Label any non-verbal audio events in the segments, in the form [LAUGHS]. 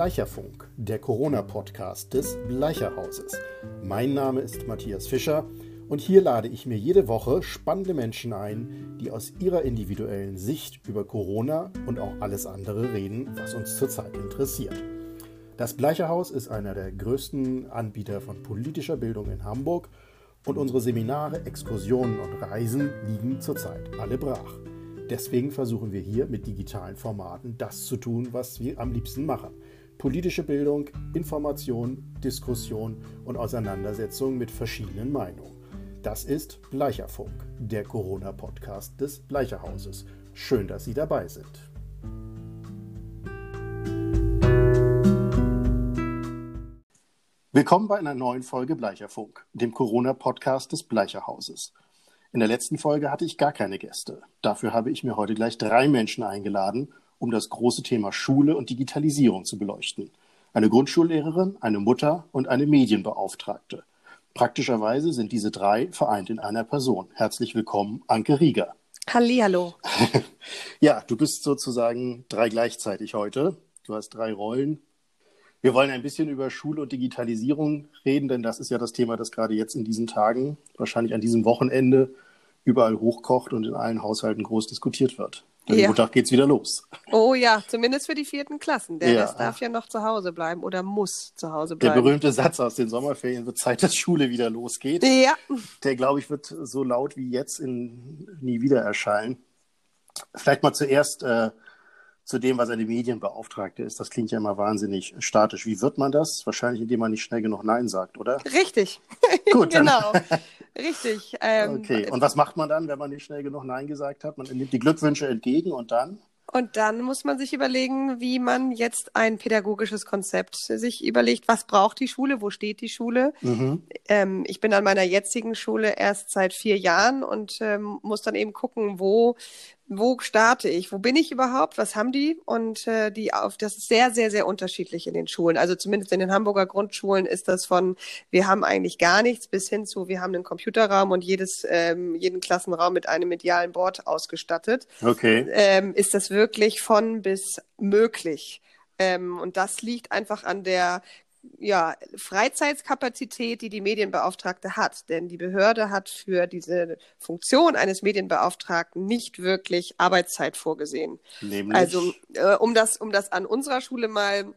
Bleicherfunk, der Corona-Podcast des Bleicherhauses. Mein Name ist Matthias Fischer und hier lade ich mir jede Woche spannende Menschen ein, die aus ihrer individuellen Sicht über Corona und auch alles andere reden, was uns zurzeit interessiert. Das Bleicherhaus ist einer der größten Anbieter von politischer Bildung in Hamburg und unsere Seminare, Exkursionen und Reisen liegen zurzeit alle brach. Deswegen versuchen wir hier mit digitalen Formaten das zu tun, was wir am liebsten machen. Politische Bildung, Information, Diskussion und Auseinandersetzung mit verschiedenen Meinungen. Das ist Bleicherfunk, der Corona-Podcast des Bleicherhauses. Schön, dass Sie dabei sind. Willkommen bei einer neuen Folge Bleicherfunk, dem Corona-Podcast des Bleicherhauses. In der letzten Folge hatte ich gar keine Gäste. Dafür habe ich mir heute gleich drei Menschen eingeladen, um das große Thema Schule und Digitalisierung zu beleuchten. Eine Grundschullehrerin, eine Mutter und eine Medienbeauftragte. Praktischerweise sind diese drei vereint in einer Person. Herzlich willkommen, Anke Rieger. Hallihallo. [LAUGHS] ja, du bist sozusagen drei gleichzeitig heute. Du hast drei Rollen. Wir wollen ein bisschen über Schule und Digitalisierung reden, denn das ist ja das Thema, das gerade jetzt in diesen Tagen, wahrscheinlich an diesem Wochenende, überall hochkocht und in allen Haushalten groß diskutiert wird. Ja. Montag geht's wieder los. Oh ja, zumindest für die vierten Klassen. Der ja. Rest darf ja noch zu Hause bleiben oder muss zu Hause bleiben. Der berühmte Satz aus den Sommerferien wird Zeit, dass Schule wieder losgeht. Ja. Der, glaube ich, wird so laut wie jetzt in nie wieder erscheinen. Vielleicht mal zuerst äh, zu dem, was eine Medienbeauftragte ist. Das klingt ja immer wahnsinnig statisch. Wie wird man das? Wahrscheinlich, indem man nicht schnell genug Nein sagt, oder? Richtig. [LAUGHS] Gut. genau. Richtig. Ähm, okay. Und was macht man dann, wenn man nicht schnell genug Nein gesagt hat? Man nimmt die Glückwünsche entgegen und dann? Und dann muss man sich überlegen, wie man jetzt ein pädagogisches Konzept sich überlegt, was braucht die Schule, wo steht die Schule. Mhm. Ähm, ich bin an meiner jetzigen Schule erst seit vier Jahren und ähm, muss dann eben gucken, wo wo starte ich? Wo bin ich überhaupt? Was haben die? Und äh, die auf das ist sehr, sehr, sehr unterschiedlich in den Schulen. Also zumindest in den Hamburger Grundschulen ist das von wir haben eigentlich gar nichts bis hin zu wir haben einen Computerraum und jedes ähm, jeden Klassenraum mit einem medialen Board ausgestattet. Okay. Ähm, ist das wirklich von bis möglich? Ähm, und das liegt einfach an der ja, Freizeitkapazität, die die Medienbeauftragte hat. Denn die Behörde hat für diese Funktion eines Medienbeauftragten nicht wirklich Arbeitszeit vorgesehen. Nämlich? Also, äh, um das, um das an unserer Schule mal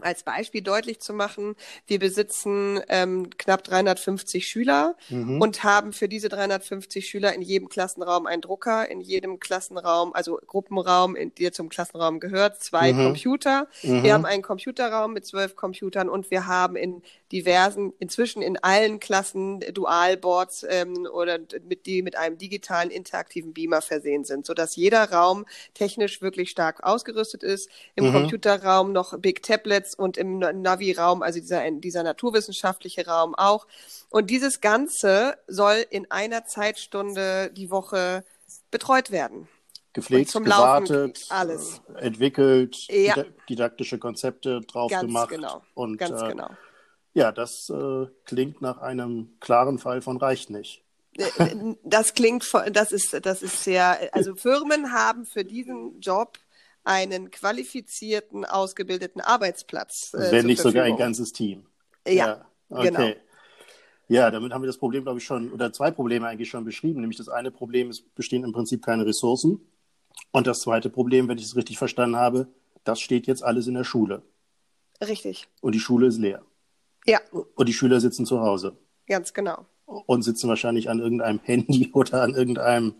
als Beispiel deutlich zu machen, wir besitzen ähm, knapp 350 Schüler mhm. und haben für diese 350 Schüler in jedem Klassenraum einen Drucker, in jedem Klassenraum, also Gruppenraum, in, der zum Klassenraum gehört, zwei mhm. Computer. Mhm. Wir haben einen Computerraum mit zwölf Computern und wir haben in diversen, inzwischen in allen Klassen Dualboards ähm, oder mit die mit einem digitalen interaktiven Beamer versehen sind, sodass jeder Raum technisch wirklich stark ausgerüstet ist. Im mhm. Computerraum noch Big Tablets und im Navi-Raum, also dieser, dieser naturwissenschaftliche Raum auch. Und dieses Ganze soll in einer Zeitstunde die Woche betreut werden gepflegt, zum gewartet, alles. entwickelt, ja. didaktische Konzepte drauf Ganz gemacht. Genau. Und, Ganz äh, genau. Ja, das äh, klingt nach einem klaren Fall von reicht nicht. Äh, äh, das klingt, das ist, das ist sehr, also Firmen haben für diesen Job einen qualifizierten, ausgebildeten Arbeitsplatz. Äh, Wenn nicht Verfügung. sogar ein ganzes Team. Ja, ja. Okay. genau. Ja, damit haben wir das Problem, glaube ich, schon, oder zwei Probleme eigentlich schon beschrieben. Nämlich das eine Problem ist, bestehen im Prinzip keine Ressourcen. Und das zweite Problem, wenn ich es richtig verstanden habe, das steht jetzt alles in der Schule. Richtig. Und die Schule ist leer. Ja. Und die Schüler sitzen zu Hause. Ganz genau. Und sitzen wahrscheinlich an irgendeinem Handy [LAUGHS] oder an irgendeinem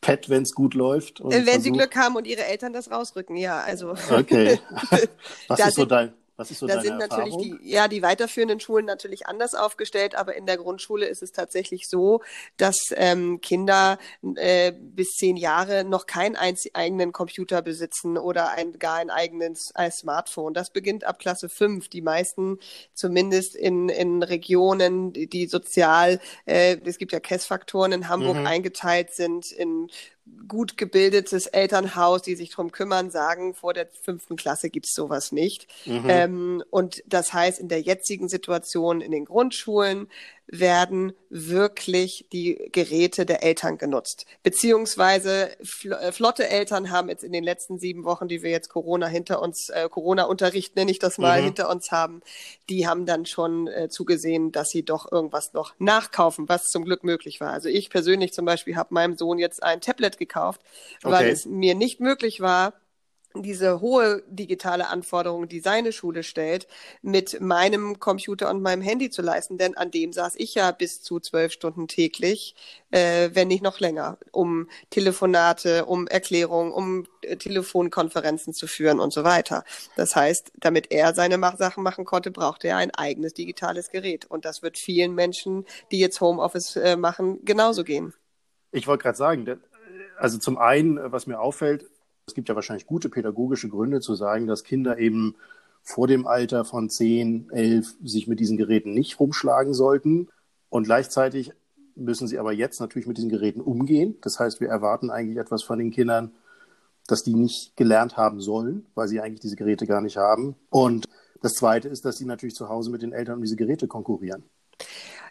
Pad, wenn es gut läuft. wenn versucht... sie Glück haben und ihre Eltern das rausrücken, ja. Also. Okay. [LAUGHS] [LAUGHS] Was ist so dein, was ist so da sind natürlich die, ja, die weiterführenden Schulen natürlich anders aufgestellt, aber in der Grundschule ist es tatsächlich so, dass ähm, Kinder äh, bis zehn Jahre noch keinen eigenen Computer besitzen oder ein, gar ein eigenes ein Smartphone. Das beginnt ab Klasse fünf. Die meisten, zumindest in, in Regionen, die, die sozial, äh, es gibt ja KESS-Faktoren in Hamburg mhm. eingeteilt sind in gut gebildetes Elternhaus, die sich darum kümmern, sagen, vor der fünften Klasse gibt's sowas nicht. Mhm. Ähm, und das heißt, in der jetzigen Situation in den Grundschulen werden wirklich die Geräte der Eltern genutzt. Beziehungsweise äh, flotte Eltern haben jetzt in den letzten sieben Wochen, die wir jetzt Corona hinter uns, äh, Corona-Unterricht nenne ich das mal, mhm. hinter uns haben, die haben dann schon äh, zugesehen, dass sie doch irgendwas noch nachkaufen, was zum Glück möglich war. Also ich persönlich zum Beispiel habe meinem Sohn jetzt ein Tablet gekauft, okay. weil es mir nicht möglich war, diese hohe digitale Anforderung, die seine Schule stellt, mit meinem Computer und meinem Handy zu leisten. Denn an dem saß ich ja bis zu zwölf Stunden täglich, äh, wenn nicht noch länger, um Telefonate, um Erklärungen, um äh, Telefonkonferenzen zu führen und so weiter. Das heißt, damit er seine Mach Sachen machen konnte, brauchte er ein eigenes digitales Gerät. Und das wird vielen Menschen, die jetzt Homeoffice äh, machen, genauso gehen. Ich wollte gerade sagen, also zum einen, was mir auffällt, es gibt ja wahrscheinlich gute pädagogische Gründe zu sagen, dass Kinder eben vor dem Alter von 10, 11 sich mit diesen Geräten nicht rumschlagen sollten. Und gleichzeitig müssen sie aber jetzt natürlich mit diesen Geräten umgehen. Das heißt, wir erwarten eigentlich etwas von den Kindern, dass die nicht gelernt haben sollen, weil sie eigentlich diese Geräte gar nicht haben. Und das Zweite ist, dass sie natürlich zu Hause mit den Eltern um diese Geräte konkurrieren.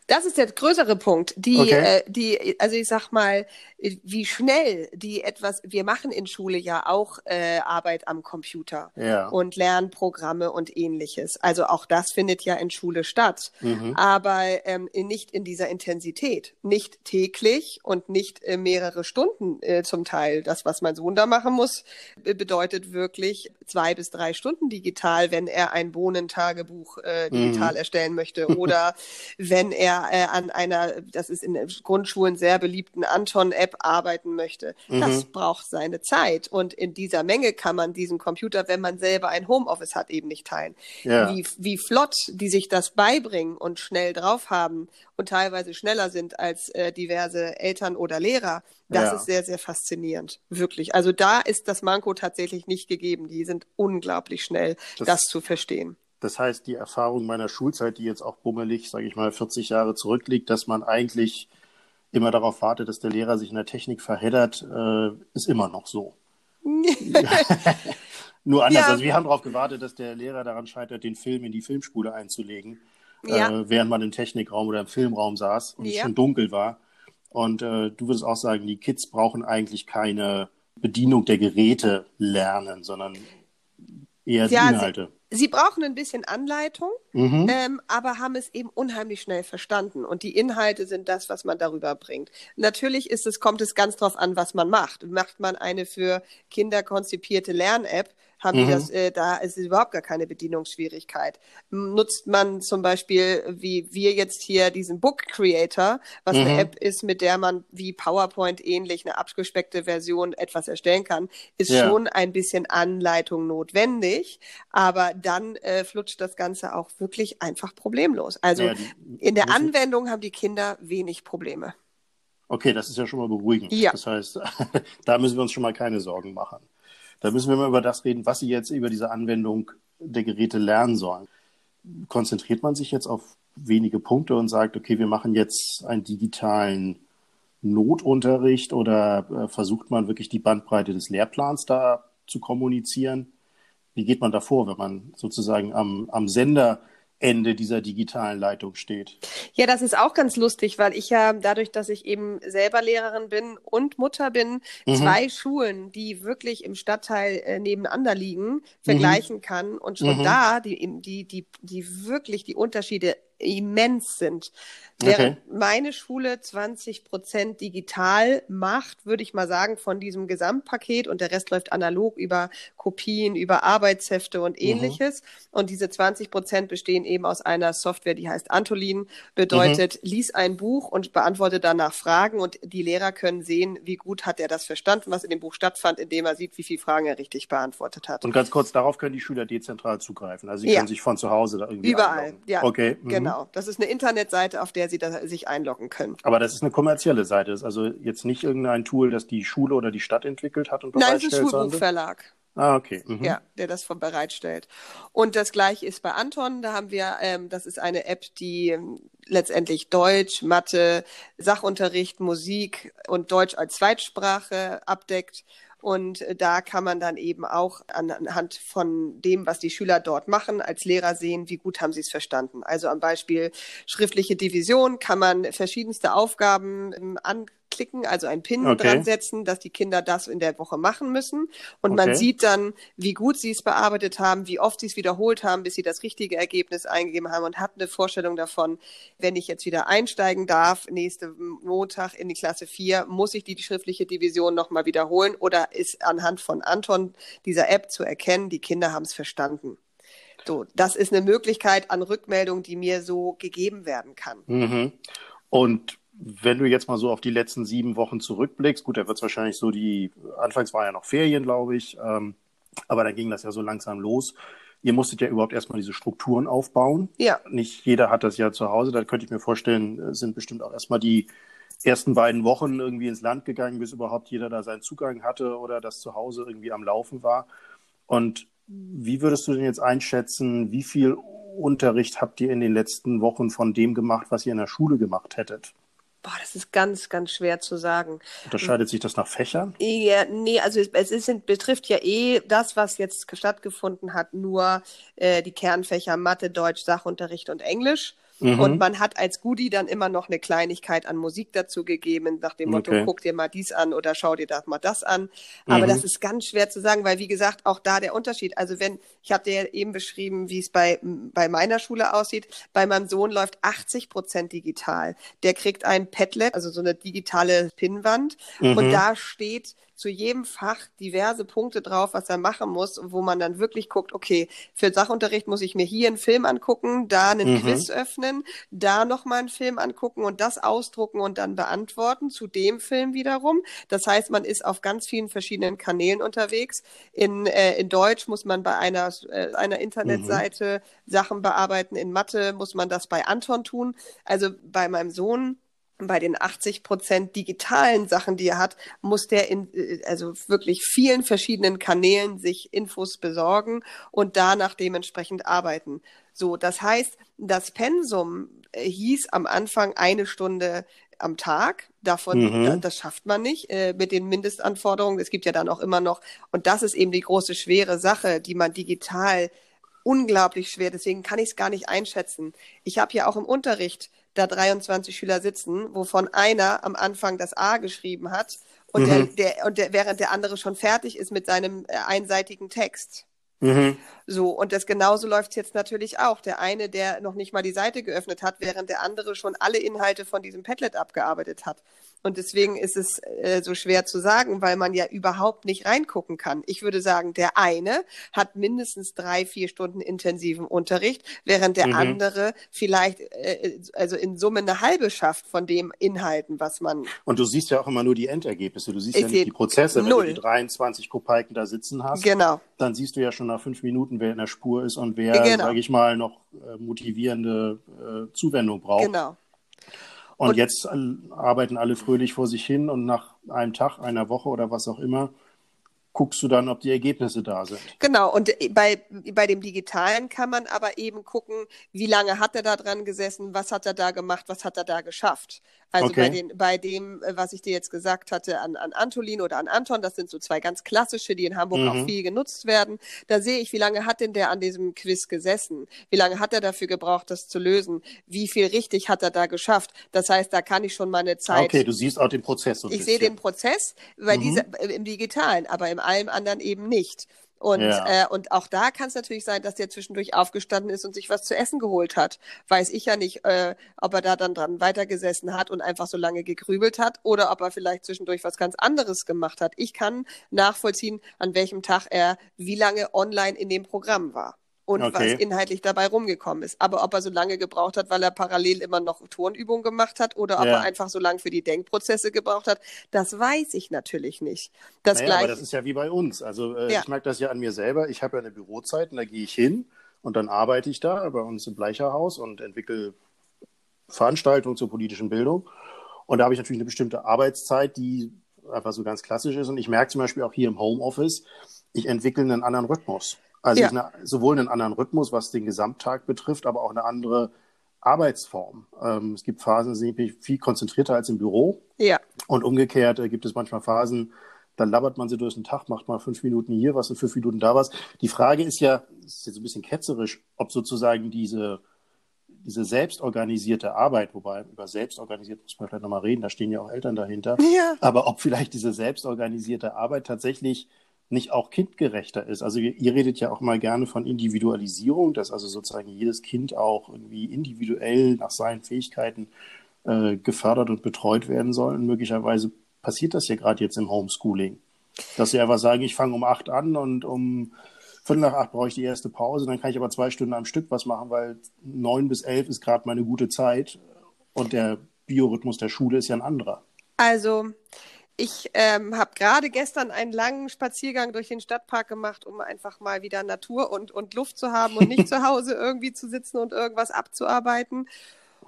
Das ist der größere Punkt. Die, okay. äh, die, also ich sag mal, wie schnell die etwas, wir machen in Schule ja auch äh, Arbeit am Computer ja. und Lernprogramme und ähnliches. Also auch das findet ja in Schule statt, mhm. aber ähm, nicht in dieser Intensität, nicht täglich und nicht äh, mehrere Stunden äh, zum Teil. Das, was mein Sohn da machen muss, bedeutet wirklich zwei bis drei Stunden digital, wenn er ein Wohnentagebuch äh, digital mhm. erstellen möchte [LAUGHS] oder wenn er äh, an einer, das ist in Grundschulen sehr beliebten Anton-App arbeiten möchte. Mhm. Das braucht seine Zeit. Und in dieser Menge kann man diesen Computer, wenn man selber ein Homeoffice hat, eben nicht teilen. Ja. Wie, wie flott die sich das beibringen und schnell drauf haben und teilweise schneller sind als äh, diverse Eltern oder Lehrer, das ja. ist sehr, sehr faszinierend. Wirklich. Also da ist das Manko tatsächlich nicht gegeben. Die sind unglaublich schnell, das, das zu verstehen. Das heißt, die Erfahrung meiner Schulzeit, die jetzt auch bummelig, sage ich mal, 40 Jahre zurückliegt, dass man eigentlich immer darauf wartet, dass der Lehrer sich in der Technik verheddert, äh, ist immer noch so. [LAUGHS] [LAUGHS] Nur anders. Ja. Also wir haben darauf gewartet, dass der Lehrer daran scheitert, den Film in die Filmspule einzulegen, ja. äh, während man im Technikraum oder im Filmraum saß und ja. es schon dunkel war. Und äh, du würdest auch sagen, die Kids brauchen eigentlich keine Bedienung der Geräte lernen, sondern eher die Inhalte. Sie brauchen ein bisschen Anleitung, mhm. ähm, aber haben es eben unheimlich schnell verstanden. Und die Inhalte sind das, was man darüber bringt. Natürlich ist es, kommt es ganz drauf an, was man macht. Macht man eine für Kinder konzipierte Lern-App, haben mhm. die das, äh, da ist überhaupt gar keine Bedienungsschwierigkeit. Nutzt man zum Beispiel, wie wir jetzt hier diesen Book Creator, was mhm. eine App ist, mit der man wie PowerPoint ähnlich eine abgespeckte Version etwas erstellen kann, ist ja. schon ein bisschen Anleitung notwendig, aber dann äh, flutscht das Ganze auch wirklich einfach problemlos. Also ja, in der Anwendung haben die Kinder wenig Probleme. Okay, das ist ja schon mal beruhigend. Ja. Das heißt, [LAUGHS] da müssen wir uns schon mal keine Sorgen machen. Da müssen wir mal über das reden, was Sie jetzt über diese Anwendung der Geräte lernen sollen. Konzentriert man sich jetzt auf wenige Punkte und sagt, okay, wir machen jetzt einen digitalen Notunterricht oder äh, versucht man wirklich die Bandbreite des Lehrplans da zu kommunizieren? Wie geht man da vor, wenn man sozusagen am, am Sender Ende dieser digitalen Leitung steht. Ja, das ist auch ganz lustig, weil ich ja dadurch, dass ich eben selber Lehrerin bin und Mutter bin, mhm. zwei Schulen, die wirklich im Stadtteil äh, nebeneinander liegen, vergleichen mhm. kann und schon mhm. da die, die, die, die wirklich die Unterschiede immens sind. Während okay. meine Schule 20 Prozent digital macht, würde ich mal sagen, von diesem Gesamtpaket und der Rest läuft analog über Kopien, über Arbeitshefte und mhm. ähnliches. Mhm. Und diese 20 Prozent bestehen eben aus einer Software, die heißt Antolin, bedeutet, mhm. lies ein Buch und beantworte danach Fragen und die Lehrer können sehen, wie gut hat er das verstanden, was in dem Buch stattfand, indem er sieht, wie viele Fragen er richtig beantwortet hat. Und ganz kurz, darauf können die Schüler dezentral zugreifen. Also sie ja. können sich von zu Hause da irgendwie Überall, einloggen. ja. Okay. Mhm. Genau. Das ist eine Internetseite, auf der Sie sich einloggen können. Aber das ist eine kommerzielle Seite, das ist also jetzt nicht irgendein Tool, das die Schule oder die Stadt entwickelt hat und bereitstellt. Nein, es ist Schulbuchverlag. Ah, okay. Mhm. Ja, der das von bereitstellt. Und das gleiche ist bei Anton. Da haben wir, ähm, das ist eine App, die ähm, letztendlich Deutsch, Mathe, Sachunterricht, Musik und Deutsch als Zweitsprache abdeckt. Und äh, da kann man dann eben auch anhand von dem, was die Schüler dort machen, als Lehrer sehen, wie gut haben sie es verstanden. Also am Beispiel schriftliche Division kann man verschiedenste Aufgaben ähm, an klicken, also ein Pin okay. dran setzen, dass die Kinder das in der Woche machen müssen. Und okay. man sieht dann, wie gut sie es bearbeitet haben, wie oft sie es wiederholt haben, bis sie das richtige Ergebnis eingegeben haben und hat eine Vorstellung davon, wenn ich jetzt wieder einsteigen darf, nächste Montag in die Klasse 4, muss ich die schriftliche Division nochmal wiederholen oder ist anhand von Anton dieser App zu erkennen, die Kinder haben es verstanden. So, das ist eine Möglichkeit an Rückmeldung, die mir so gegeben werden kann. Mhm. Und wenn du jetzt mal so auf die letzten sieben Wochen zurückblickst, gut, da wird es wahrscheinlich so die, anfangs war ja noch Ferien, glaube ich, ähm, aber dann ging das ja so langsam los. Ihr musstet ja überhaupt erstmal diese Strukturen aufbauen. Ja. Nicht jeder hat das ja zu Hause. Da könnte ich mir vorstellen, sind bestimmt auch erstmal die ersten beiden Wochen irgendwie ins Land gegangen, bis überhaupt jeder da seinen Zugang hatte oder das zu Hause irgendwie am Laufen war. Und wie würdest du denn jetzt einschätzen, wie viel Unterricht habt ihr in den letzten Wochen von dem gemacht, was ihr in der Schule gemacht hättet? Boah, das ist ganz, ganz schwer zu sagen. Unterscheidet sich das nach Fächern? Ja, nee, also es, es ist, betrifft ja eh das, was jetzt stattgefunden hat, nur äh, die Kernfächer Mathe, Deutsch, Sachunterricht und Englisch. Mhm. Und man hat als Goodie dann immer noch eine Kleinigkeit an Musik dazu gegeben, nach dem Motto, okay. guck dir mal dies an oder schau dir das mal das an. Aber mhm. das ist ganz schwer zu sagen, weil wie gesagt, auch da der Unterschied. Also wenn, ich habe dir ja eben beschrieben, wie es bei, bei meiner Schule aussieht. Bei meinem Sohn läuft 80 Prozent digital. Der kriegt ein Padlet, also so eine digitale Pinnwand. Mhm. Und da steht zu jedem Fach diverse Punkte drauf, was er machen muss, wo man dann wirklich guckt, okay, für Sachunterricht muss ich mir hier einen Film angucken, da einen mhm. Quiz öffnen, da nochmal einen Film angucken und das ausdrucken und dann beantworten zu dem Film wiederum. Das heißt, man ist auf ganz vielen verschiedenen Kanälen unterwegs. In, äh, in Deutsch muss man bei einer, äh, einer Internetseite mhm. Sachen bearbeiten, in Mathe muss man das bei Anton tun. Also bei meinem Sohn bei den 80 Prozent digitalen Sachen, die er hat, muss der in äh, also wirklich vielen verschiedenen Kanälen sich Infos besorgen und danach dementsprechend arbeiten. So, das heißt, das Pensum äh, hieß am Anfang eine Stunde am Tag. Davon, mhm. das schafft man nicht äh, mit den Mindestanforderungen. Es gibt ja dann auch immer noch, und das ist eben die große schwere Sache, die man digital unglaublich schwer. Deswegen kann ich es gar nicht einschätzen. Ich habe ja auch im Unterricht da 23 Schüler sitzen, wovon einer am Anfang das A geschrieben hat und, mhm. der, der, und der, während der andere schon fertig ist mit seinem äh, einseitigen Text. Mhm. So, und das genauso läuft es jetzt natürlich auch. Der eine, der noch nicht mal die Seite geöffnet hat, während der andere schon alle Inhalte von diesem Padlet abgearbeitet hat. Und deswegen ist es äh, so schwer zu sagen, weil man ja überhaupt nicht reingucken kann. Ich würde sagen, der eine hat mindestens drei, vier Stunden intensiven Unterricht, während der mhm. andere vielleicht äh, also in Summe eine halbe schafft von dem Inhalten, was man. Und du siehst ja auch immer nur die Endergebnisse. Du siehst ja nicht die Prozesse. Wenn null. du die 23 Kopalken da sitzen hast, genau. dann siehst du ja schon nach fünf Minuten, wer in der Spur ist und wer, genau. sage ich mal, noch äh, motivierende äh, Zuwendung braucht. Genau. Und, und jetzt arbeiten alle fröhlich vor sich hin und nach einem Tag, einer Woche oder was auch immer, guckst du dann, ob die Ergebnisse da sind. Genau, und bei, bei dem Digitalen kann man aber eben gucken, wie lange hat er da dran gesessen, was hat er da gemacht, was hat er da geschafft. Also okay. bei, den, bei dem, äh, was ich dir jetzt gesagt hatte, an, an Antolin oder an Anton, das sind so zwei ganz klassische, die in Hamburg mhm. auch viel genutzt werden. Da sehe ich, wie lange hat denn der an diesem Quiz gesessen? Wie lange hat er dafür gebraucht, das zu lösen? Wie viel richtig hat er da geschafft? Das heißt, da kann ich schon meine Zeit. Okay, du siehst auch den Prozess. So ich sehe den Prozess, weil mhm. diese, äh, im Digitalen, aber im allem anderen eben nicht. Und, ja. äh, und auch da kann es natürlich sein, dass der zwischendurch aufgestanden ist und sich was zu essen geholt hat. Weiß ich ja nicht, äh, ob er da dann dran weitergesessen hat und einfach so lange gegrübelt hat oder ob er vielleicht zwischendurch was ganz anderes gemacht hat. Ich kann nachvollziehen, an welchem Tag er wie lange online in dem Programm war und okay. was inhaltlich dabei rumgekommen ist. Aber ob er so lange gebraucht hat, weil er parallel immer noch Turnübungen gemacht hat oder ob ja. er einfach so lange für die Denkprozesse gebraucht hat, das weiß ich natürlich nicht. Das naja, gleich... aber das ist ja wie bei uns. Also äh, ja. ich merke das ja an mir selber. Ich habe ja eine Bürozeit und da gehe ich hin und dann arbeite ich da bei uns im Bleicherhaus und entwickle Veranstaltungen zur politischen Bildung. Und da habe ich natürlich eine bestimmte Arbeitszeit, die einfach so ganz klassisch ist. Und ich merke zum Beispiel auch hier im Homeoffice, ich entwickle einen anderen Rhythmus. Also ja. eine, sowohl einen anderen Rhythmus, was den Gesamttag betrifft, aber auch eine andere Arbeitsform. Ähm, es gibt Phasen, die sind viel konzentrierter als im Büro. Ja. Und umgekehrt äh, gibt es manchmal Phasen, dann labert man sie durch den Tag, macht mal fünf Minuten hier was und fünf Minuten da was. Die Frage ist ja, ist jetzt ein bisschen ketzerisch, ob sozusagen diese, diese selbstorganisierte Arbeit, wobei über selbstorganisiert muss man vielleicht nochmal reden, da stehen ja auch Eltern dahinter, ja. aber ob vielleicht diese selbstorganisierte Arbeit tatsächlich nicht auch kindgerechter ist. Also ihr, redet ja auch mal gerne von Individualisierung, dass also sozusagen jedes Kind auch irgendwie individuell nach seinen Fähigkeiten äh, gefördert und betreut werden soll. Und möglicherweise passiert das ja gerade jetzt im Homeschooling. Dass sie einfach sagen, ich fange um acht an und um Viertel nach acht brauche ich die erste Pause, dann kann ich aber zwei Stunden am Stück was machen, weil neun bis elf ist gerade meine gute Zeit und der Biorhythmus der Schule ist ja ein anderer. Also ich ähm, habe gerade gestern einen langen Spaziergang durch den Stadtpark gemacht, um einfach mal wieder Natur und, und Luft zu haben und nicht [LAUGHS] zu Hause irgendwie zu sitzen und irgendwas abzuarbeiten.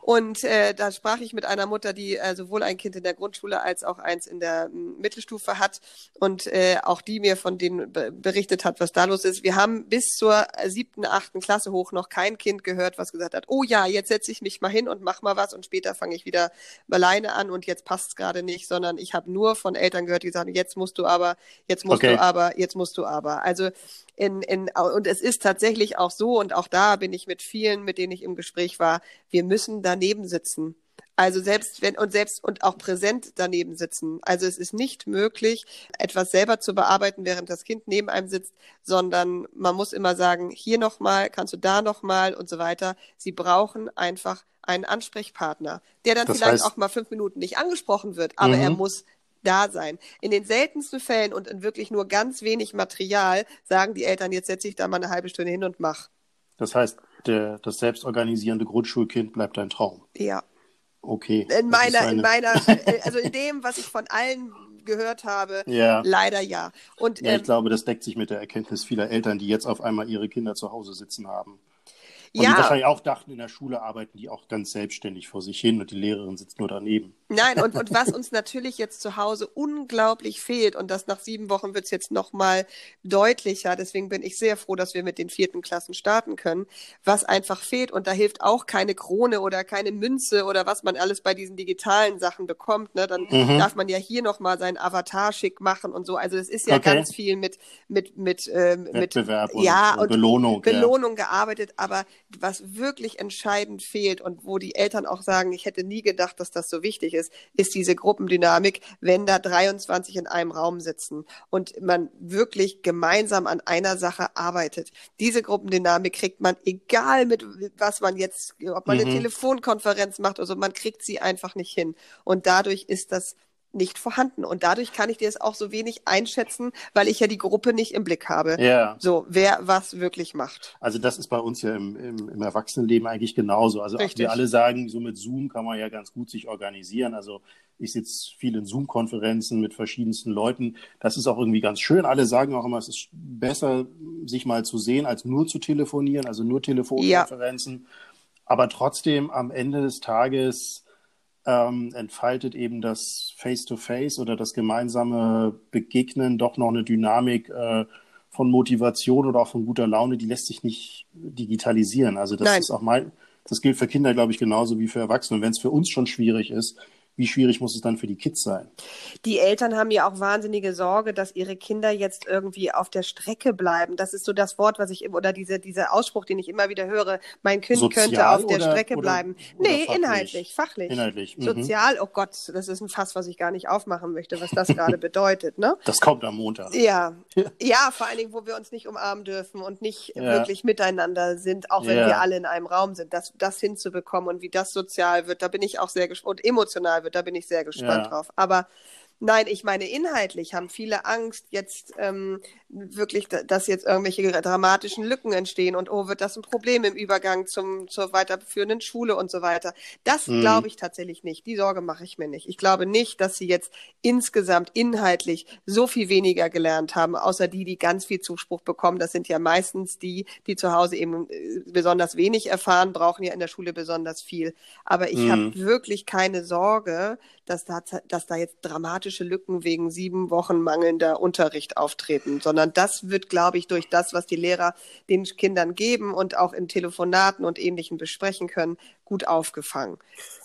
Und äh, da sprach ich mit einer Mutter, die äh, sowohl ein Kind in der Grundschule als auch eins in der m, Mittelstufe hat und äh, auch die mir von denen berichtet hat, was da los ist. Wir haben bis zur siebten, achten Klasse hoch noch kein Kind gehört, was gesagt hat, oh ja, jetzt setze ich mich mal hin und mach mal was und später fange ich wieder alleine an und jetzt passt es gerade nicht, sondern ich habe nur von Eltern gehört, die sagen, jetzt musst du aber, jetzt musst okay. du aber, jetzt musst du aber. Also in, in, und es ist tatsächlich auch so, und auch da bin ich mit vielen, mit denen ich im Gespräch war, wir müssen daneben sitzen. Also selbst wenn und selbst und auch präsent daneben sitzen. Also es ist nicht möglich, etwas selber zu bearbeiten, während das Kind neben einem sitzt, sondern man muss immer sagen, hier nochmal, kannst du da nochmal und so weiter. Sie brauchen einfach einen Ansprechpartner, der dann das vielleicht heißt, auch mal fünf Minuten nicht angesprochen wird, aber er mhm. muss da sein. In den seltensten Fällen und in wirklich nur ganz wenig Material sagen die Eltern, jetzt setze ich da mal eine halbe Stunde hin und mach. Das heißt, der, das selbstorganisierende Grundschulkind bleibt ein Traum. Ja. Okay. In meiner, eine... in meiner, [LAUGHS] also in dem, was ich von allen gehört habe, ja. leider ja. Und, ja, ich ähm, glaube, das deckt sich mit der Erkenntnis vieler Eltern, die jetzt auf einmal ihre Kinder zu Hause sitzen haben. Und ja. die wahrscheinlich auch dachten, in der Schule arbeiten die auch ganz selbstständig vor sich hin und die Lehrerin sitzt nur daneben. Nein, und, und was uns natürlich jetzt zu Hause unglaublich fehlt, und das nach sieben Wochen wird es jetzt nochmal deutlicher, deswegen bin ich sehr froh, dass wir mit den vierten Klassen starten können, was einfach fehlt, und da hilft auch keine Krone oder keine Münze oder was man alles bei diesen digitalen Sachen bekommt, ne? dann mhm. darf man ja hier nochmal seinen Avatar schick machen und so. Also es ist ja okay. ganz viel mit, mit, mit, Wettbewerb mit, und, ja, und Belohnung. Belohnung ja. gearbeitet, aber was wirklich entscheidend fehlt und wo die Eltern auch sagen, ich hätte nie gedacht, dass das so wichtig ist, ist diese Gruppendynamik, wenn da 23 in einem Raum sitzen und man wirklich gemeinsam an einer Sache arbeitet. Diese Gruppendynamik kriegt man, egal mit was man jetzt, ob man mhm. eine Telefonkonferenz macht oder so, man kriegt sie einfach nicht hin. Und dadurch ist das nicht vorhanden. Und dadurch kann ich dir es auch so wenig einschätzen, weil ich ja die Gruppe nicht im Blick habe. Ja. So, wer was wirklich macht. Also das ist bei uns ja im, im, im Erwachsenenleben eigentlich genauso. Also Richtig. wir alle sagen, so mit Zoom kann man ja ganz gut sich organisieren. Also ich sitze viel in Zoom-Konferenzen mit verschiedensten Leuten. Das ist auch irgendwie ganz schön. Alle sagen auch immer, es ist besser, sich mal zu sehen, als nur zu telefonieren, also nur Telefonkonferenzen. Ja. Aber trotzdem am Ende des Tages ähm, entfaltet eben das Face-to-Face -face oder das gemeinsame Begegnen doch noch eine Dynamik äh, von Motivation oder auch von guter Laune, die lässt sich nicht digitalisieren. Also das Nein. ist auch mein, das gilt für Kinder, glaube ich, genauso wie für Erwachsene. Und wenn es für uns schon schwierig ist, wie schwierig muss es dann für die Kids sein? Die Eltern haben ja auch wahnsinnige Sorge, dass ihre Kinder jetzt irgendwie auf der Strecke bleiben. Das ist so das Wort, was ich oder diese, dieser Ausspruch, den ich immer wieder höre. Mein Kind Sozial könnte auf der oder, Strecke oder, bleiben. Oder nee, fachlich? inhaltlich, fachlich. Inhaltlich. Mhm. Sozial, oh Gott, das ist ein Fass, was ich gar nicht aufmachen möchte, was das gerade [LAUGHS] bedeutet. Ne? Das kommt am Montag. Ja. ja, vor allen Dingen, wo wir uns nicht umarmen dürfen und nicht ja. wirklich miteinander sind, auch wenn ja. wir alle in einem Raum sind. Das, das hinzubekommen und wie das sozial wird, da bin ich auch sehr gespannt und emotional wird, da bin ich sehr gespannt ja. drauf. Aber Nein, ich meine, inhaltlich haben viele Angst, jetzt ähm, wirklich, dass jetzt irgendwelche dramatischen Lücken entstehen und oh, wird das ein Problem im Übergang zum, zur weiterführenden Schule und so weiter. Das mhm. glaube ich tatsächlich nicht. Die Sorge mache ich mir nicht. Ich glaube nicht, dass sie jetzt insgesamt inhaltlich so viel weniger gelernt haben, außer die, die ganz viel Zuspruch bekommen. Das sind ja meistens die, die zu Hause eben äh, besonders wenig erfahren, brauchen ja in der Schule besonders viel. Aber ich mhm. habe wirklich keine Sorge, dass da, dass da jetzt dramatische Lücken wegen sieben Wochen mangelnder Unterricht auftreten, sondern das wird, glaube ich, durch das, was die Lehrer den Kindern geben und auch in Telefonaten und Ähnlichem besprechen können, gut aufgefangen.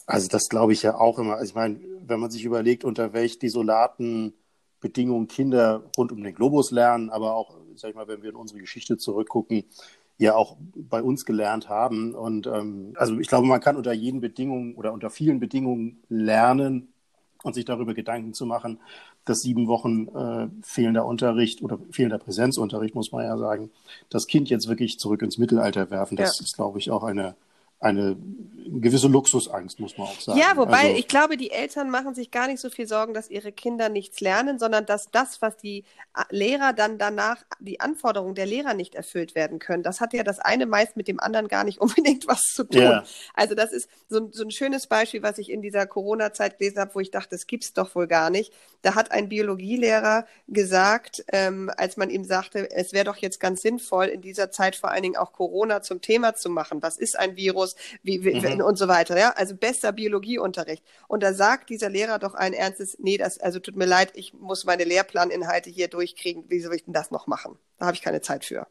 Also das glaube ich ja auch immer. Also ich meine, wenn man sich überlegt, unter welch desolaten Bedingungen Kinder rund um den Globus lernen, aber auch, sag ich mal, wenn wir in unsere Geschichte zurückgucken, ja auch bei uns gelernt haben. Und ähm, also ich glaube, man kann unter jeden Bedingungen oder unter vielen Bedingungen lernen und sich darüber Gedanken zu machen, dass sieben Wochen äh, fehlender Unterricht oder fehlender Präsenzunterricht, muss man ja sagen, das Kind jetzt wirklich zurück ins Mittelalter werfen. Das ja. ist, glaube ich, auch eine eine gewisse Luxusangst, muss man auch sagen. Ja, wobei also, ich glaube, die Eltern machen sich gar nicht so viel Sorgen, dass ihre Kinder nichts lernen, sondern dass das, was die äh, Lehrer dann danach, die Anforderungen der Lehrer nicht erfüllt werden können, das hat ja das eine meist mit dem anderen gar nicht [LAUGHS] unbedingt was zu tun. Ja. Also das ist so, so ein schönes Beispiel, was ich in dieser Corona-Zeit gelesen habe, wo ich dachte, das gibt's doch wohl gar nicht. Da hat ein Biologielehrer gesagt, ähm, als man ihm sagte, es wäre doch jetzt ganz sinnvoll, in dieser Zeit vor allen Dingen auch Corona zum Thema zu machen. Was ist ein Virus? Virus wie, wie, mhm. und so weiter. Ja? Also bester Biologieunterricht. Und da sagt dieser Lehrer doch ein ernstes, nee, das, also tut mir leid, ich muss meine Lehrplaninhalte hier durchkriegen. Wie soll ich denn das noch machen? Da habe ich keine Zeit für.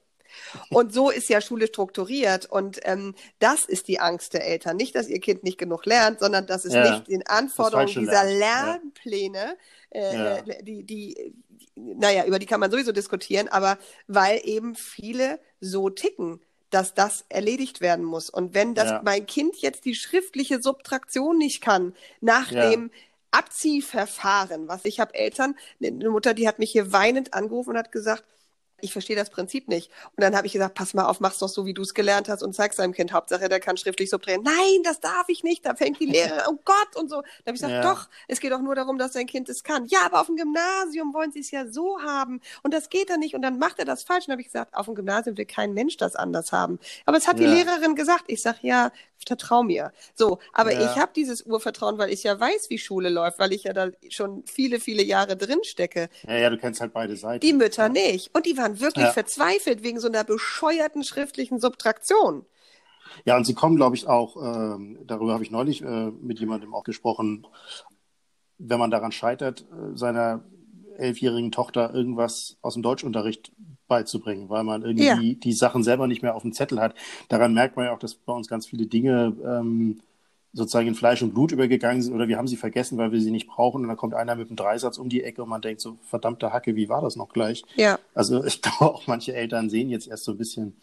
Und so ist ja Schule strukturiert. Und ähm, das ist die Angst der Eltern. Nicht, dass ihr Kind nicht genug lernt, sondern dass es ja, nicht den Anforderungen dieser Lernpläne. Äh, ja. die, die, naja, über die kann man sowieso diskutieren, aber weil eben viele so ticken dass das erledigt werden muss. Und wenn das ja. mein Kind jetzt die schriftliche Subtraktion nicht kann, nach ja. dem Abziehverfahren, was ich habe Eltern, eine Mutter, die hat mich hier weinend angerufen und hat gesagt, ich verstehe das Prinzip nicht. Und dann habe ich gesagt, pass mal auf, mach's doch so, wie du es gelernt hast und zeig's deinem Kind. Hauptsache, der kann schriftlich subtrahieren. Nein, das darf ich nicht. Da fängt die Lehre, oh Gott und so. Da habe ich gesagt, ja. doch, es geht doch nur darum, dass dein Kind es kann. Ja, aber auf dem Gymnasium wollen sie es ja so haben und das geht dann nicht und dann macht er das falsch. Und habe ich gesagt, auf dem Gymnasium will kein Mensch das anders haben. Aber es hat ja. die Lehrerin gesagt. Ich sage, ja, vertrau mir. So, aber ja. ich habe dieses Urvertrauen, weil ich ja weiß, wie Schule läuft, weil ich ja da schon viele, viele Jahre drin stecke. Ja, ja, du kennst halt beide Seiten. Die Mütter nicht. Und die waren wirklich verzweifelt wegen so einer bescheuerten schriftlichen Subtraktion. Ja, und sie kommen, glaube ich, auch, ähm, darüber habe ich neulich äh, mit jemandem auch gesprochen, wenn man daran scheitert, äh, seiner elfjährigen Tochter irgendwas aus dem Deutschunterricht beizubringen, weil man irgendwie ja. die Sachen selber nicht mehr auf dem Zettel hat. Daran merkt man ja auch, dass bei uns ganz viele Dinge ähm, sozusagen in Fleisch und Blut übergegangen sind oder wir haben sie vergessen, weil wir sie nicht brauchen und dann kommt einer mit einem Dreisatz um die Ecke und man denkt so, verdammte Hacke, wie war das noch gleich? Ja. Also ich [LAUGHS] glaube auch manche Eltern sehen jetzt erst so ein bisschen,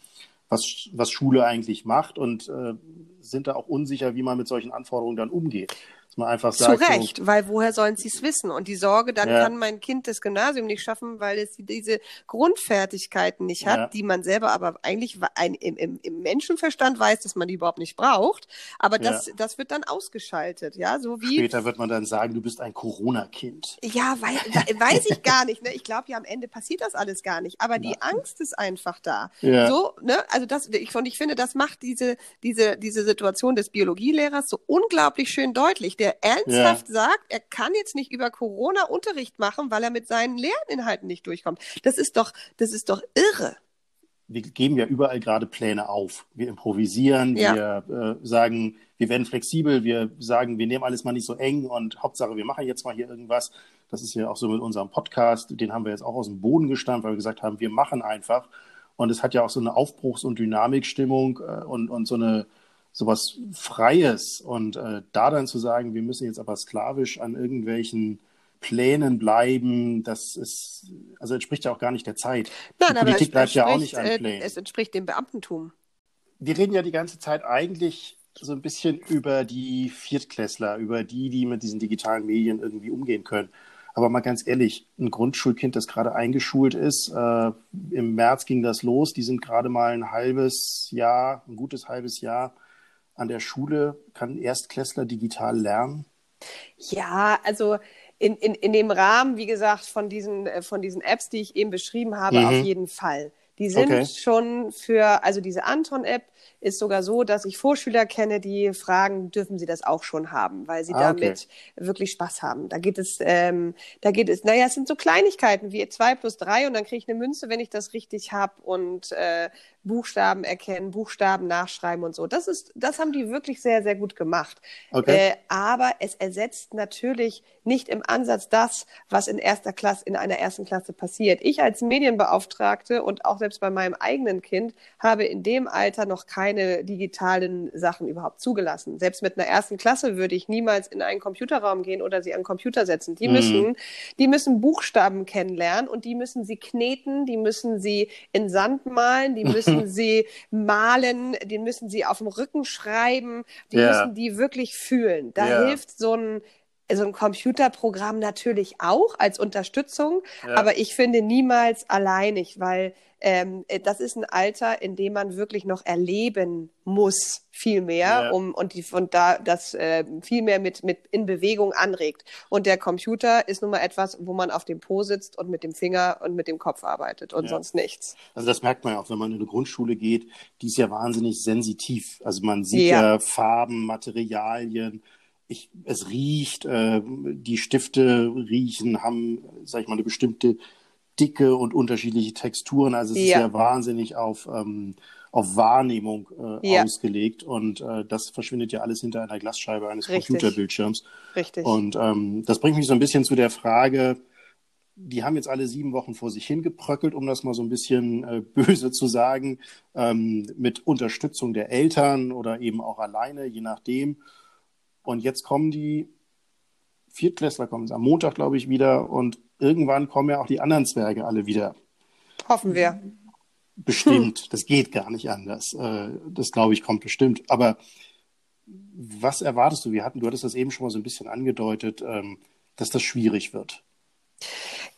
was, was Schule eigentlich macht und äh, sind da auch unsicher, wie man mit solchen Anforderungen dann umgeht. Dass man einfach sagt, Zu Recht, so, weil woher sollen sie es wissen? Und die Sorge, dann ja. kann mein Kind das Gymnasium nicht schaffen, weil es diese Grundfertigkeiten nicht hat, ja. die man selber aber eigentlich ein, im, im, im, Menschenverstand weiß, dass man die überhaupt nicht braucht. Aber das, ja. das wird dann ausgeschaltet, ja, so wie. Später wird man dann sagen, du bist ein Corona-Kind. Ja, weil, weiß ich gar nicht. Ne? Ich glaube, ja, am Ende passiert das alles gar nicht. Aber die Angst ist einfach da. So, ne? Also das, ich, und ich finde, das macht diese, diese, diese Situation des Biologielehrers so unglaublich schön deutlich der ernsthaft ja. sagt, er kann jetzt nicht über Corona Unterricht machen, weil er mit seinen Lerninhalten nicht durchkommt. Das ist doch, das ist doch irre. Wir geben ja überall gerade Pläne auf. Wir improvisieren, ja. wir äh, sagen, wir werden flexibel, wir sagen, wir nehmen alles mal nicht so eng und Hauptsache, wir machen jetzt mal hier irgendwas. Das ist ja auch so mit unserem Podcast, den haben wir jetzt auch aus dem Boden gestampft, weil wir gesagt haben, wir machen einfach. Und es hat ja auch so eine Aufbruchs- und Dynamikstimmung äh, und, und so eine, sowas Freies und äh, da dann zu sagen, wir müssen jetzt aber sklavisch an irgendwelchen Plänen bleiben, das ist, also entspricht ja auch gar nicht der Zeit. Nein, die Politik bleibt ja auch nicht an äh, Plänen. Es entspricht dem Beamtentum. Wir reden ja die ganze Zeit eigentlich so ein bisschen über die Viertklässler, über die, die mit diesen digitalen Medien irgendwie umgehen können. Aber mal ganz ehrlich, ein Grundschulkind, das gerade eingeschult ist, äh, im März ging das los, die sind gerade mal ein halbes Jahr, ein gutes halbes Jahr an der Schule? Kann Erstklässler digital lernen? Ja, also in, in, in dem Rahmen, wie gesagt, von diesen, äh, von diesen Apps, die ich eben beschrieben habe, mhm. auf jeden Fall. Die sind okay. schon für, also diese Anton-App ist sogar so, dass ich Vorschüler kenne, die fragen, dürfen sie das auch schon haben, weil sie ah, damit okay. wirklich Spaß haben. Da geht es, ähm, da geht es, naja, es sind so Kleinigkeiten wie zwei plus drei und dann kriege ich eine Münze, wenn ich das richtig habe und äh, Buchstaben erkennen, Buchstaben nachschreiben und so. Das ist, das haben die wirklich sehr, sehr gut gemacht. Okay. Äh, aber es ersetzt natürlich nicht im Ansatz das, was in erster Klasse, in einer ersten Klasse passiert. Ich als Medienbeauftragte und auch selbst bei meinem eigenen Kind habe in dem Alter noch keine digitalen Sachen überhaupt zugelassen. Selbst mit einer ersten Klasse würde ich niemals in einen Computerraum gehen oder sie an den Computer setzen. Die mhm. müssen, die müssen Buchstaben kennenlernen und die müssen sie kneten, die müssen sie in Sand malen, die [LAUGHS] müssen sie malen, die müssen sie auf dem Rücken schreiben, die yeah. müssen die wirklich fühlen. Da yeah. hilft so ein so ein Computerprogramm natürlich auch als Unterstützung, ja. aber ich finde niemals alleinig, weil ähm, äh, das ist ein Alter, in dem man wirklich noch erleben muss, viel mehr, ja. um und die und da das äh, viel mehr mit mit in Bewegung anregt. Und der Computer ist nun mal etwas, wo man auf dem Po sitzt und mit dem Finger und mit dem Kopf arbeitet und ja. sonst nichts. Also das merkt man ja auch, wenn man in eine Grundschule geht, die ist ja wahnsinnig sensitiv. Also man sieht ja, Farben, Materialien ich, es riecht, äh, die Stifte riechen, haben, sag ich mal, eine bestimmte Dicke und unterschiedliche Texturen. Also es ja. ist ja wahnsinnig auf, ähm, auf Wahrnehmung äh, ja. ausgelegt und äh, das verschwindet ja alles hinter einer Glasscheibe eines Richtig. Computerbildschirms. Richtig. Und ähm, das bringt mich so ein bisschen zu der Frage, die haben jetzt alle sieben Wochen vor sich hingebröckelt, um das mal so ein bisschen äh, [LAUGHS] böse zu sagen, ähm, mit Unterstützung der Eltern oder eben auch alleine, je nachdem. Und jetzt kommen die Viertklässler kommen am Montag, glaube ich, wieder und irgendwann kommen ja auch die anderen Zwerge alle wieder. Hoffen wir. Bestimmt. Hm. Das geht gar nicht anders. Äh, das, glaube ich, kommt bestimmt. Aber was erwartest du? Wir hatten, du hattest das eben schon mal so ein bisschen angedeutet, ähm, dass das schwierig wird.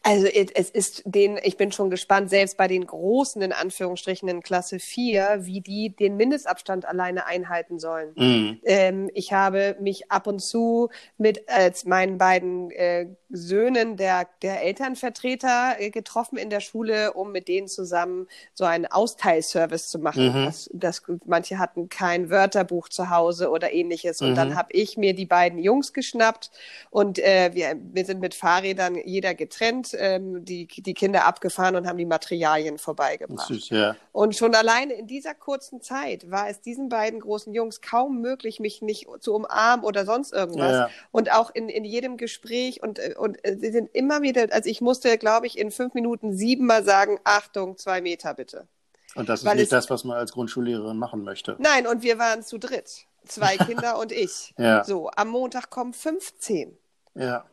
Also es ist den, ich bin schon gespannt, selbst bei den Großen in Anführungsstrichen in Klasse 4, wie die den Mindestabstand alleine einhalten sollen. Mhm. Ähm, ich habe mich ab und zu mit als meinen beiden äh, Söhnen der, der Elternvertreter äh, getroffen in der Schule, um mit denen zusammen so einen Austeilservice zu machen. Mhm. Das, das, manche hatten kein Wörterbuch zu Hause oder ähnliches. Und mhm. dann habe ich mir die beiden Jungs geschnappt und äh, wir, wir sind mit Fahrrädern jeder getrennt ähm, die, die Kinder abgefahren und haben die Materialien vorbeigebracht. Ist, ja. Und schon alleine in dieser kurzen Zeit war es diesen beiden großen Jungs kaum möglich, mich nicht zu umarmen oder sonst irgendwas. Ja. Und auch in, in jedem Gespräch und, und äh, sie sind immer wieder, also ich musste, glaube ich, in fünf Minuten siebenmal sagen, Achtung, zwei Meter bitte. Und das ist Weil nicht das, was man als Grundschullehrerin machen möchte. Nein, und wir waren zu dritt. Zwei [LAUGHS] Kinder und ich. Ja. So, am Montag kommen 15. Ja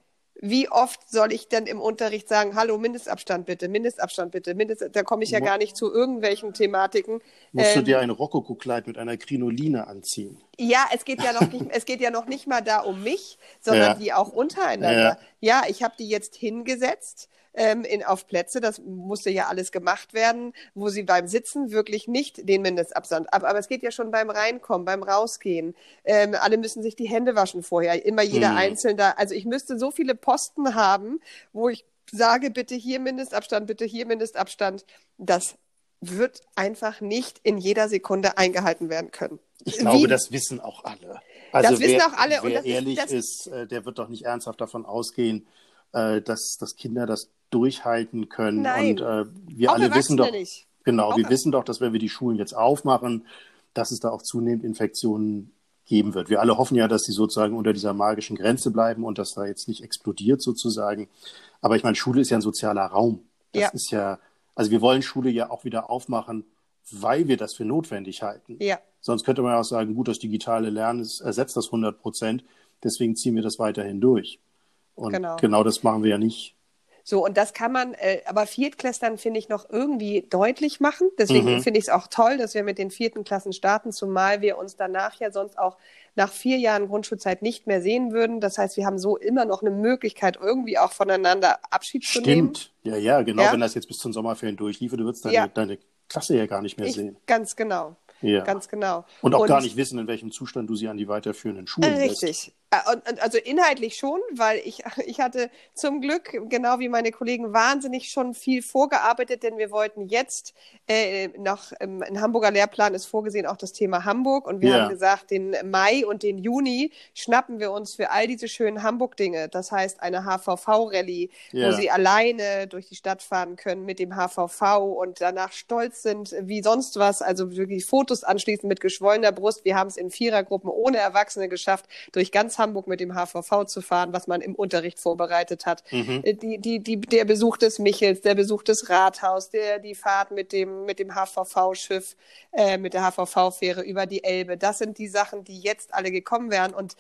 wie oft soll ich denn im Unterricht sagen, hallo, Mindestabstand bitte, Mindestabstand bitte, Mindest, da komme ich ja gar nicht zu irgendwelchen Thematiken. Musst ähm, du dir ein Rokoko-Kleid mit einer Krinoline anziehen? Ja, es geht ja noch nicht, es geht ja noch nicht mal da um mich, sondern ja. die auch untereinander. Ja, ja ich habe die jetzt hingesetzt ähm, in, auf Plätze, das musste ja alles gemacht werden, wo sie beim Sitzen wirklich nicht den Mindestabstand ab. Aber es geht ja schon beim Reinkommen, beim Rausgehen. Ähm, alle müssen sich die Hände waschen vorher, immer jeder hm. einzeln da. Also ich müsste so viele Posten haben, wo ich sage, bitte hier Mindestabstand, bitte hier Mindestabstand. Das wird einfach nicht in jeder Sekunde eingehalten werden können. Ich glaube, Wie? das wissen auch alle. Also das wissen wer, auch alle. Wer ehrlich ist, ist, äh, der wird doch nicht ernsthaft davon ausgehen, äh, dass, dass Kinder das durchhalten können. Nein. Und äh, wir auch alle wissen doch, nicht. genau, auch wir wissen doch, dass wenn wir die Schulen jetzt aufmachen, dass es da auch zunehmend Infektionen geben wird. Wir alle hoffen ja, dass sie sozusagen unter dieser magischen Grenze bleiben und dass da jetzt nicht explodiert sozusagen. Aber ich meine, Schule ist ja ein sozialer Raum. Das ja. ist ja, also wir wollen Schule ja auch wieder aufmachen, weil wir das für notwendig halten. Ja. Sonst könnte man auch sagen, gut, das digitale Lernen ersetzt das 100 Prozent, deswegen ziehen wir das weiterhin durch. Und genau, genau das machen wir ja nicht. So, und das kann man, äh, aber Viertklässlern finde ich noch irgendwie deutlich machen. Deswegen mhm. finde ich es auch toll, dass wir mit den vierten Klassen starten, zumal wir uns danach ja sonst auch nach vier Jahren Grundschulzeit nicht mehr sehen würden. Das heißt, wir haben so immer noch eine Möglichkeit, irgendwie auch voneinander Abschied Stimmt. zu nehmen. Stimmt, ja, ja, genau. Ja? Wenn das jetzt bis zum Sommerferien durchliefe, du würdest deine, ja. deine Klasse ja gar nicht mehr ich, sehen. Ganz genau. Ja. Ganz genau. Und auch und, gar nicht wissen, in welchem Zustand du sie an die weiterführenden Schulen Richtig. Lässt. Äh, also inhaltlich schon, weil ich, [LAUGHS] ich hatte zum Glück, genau wie meine Kollegen, wahnsinnig schon viel vorgearbeitet, denn wir wollten jetzt äh, noch im, im Hamburger Lehrplan ist vorgesehen auch das Thema Hamburg und wir yeah. haben gesagt, den Mai und den Juni schnappen wir uns für all diese schönen Hamburg-Dinge. Das heißt eine HVV-Rallye, yeah. wo sie alleine durch die Stadt fahren können mit dem HVV und danach stolz sind wie sonst was, also wirklich Fotos anschließend mit geschwollener Brust. Wir haben es in Vierergruppen ohne Erwachsene geschafft, durch ganz Hamburg mit dem HVV zu fahren, was man im Unterricht vorbereitet hat. Mhm. Äh, die, die, die, der Besuch des Michels, der Besuch des Rathaus, der, die Fahrt mit dem, mit dem HVV-Schiff, äh, mit der HVV-Fähre über die Elbe. Das sind die Sachen, die jetzt alle gekommen wären und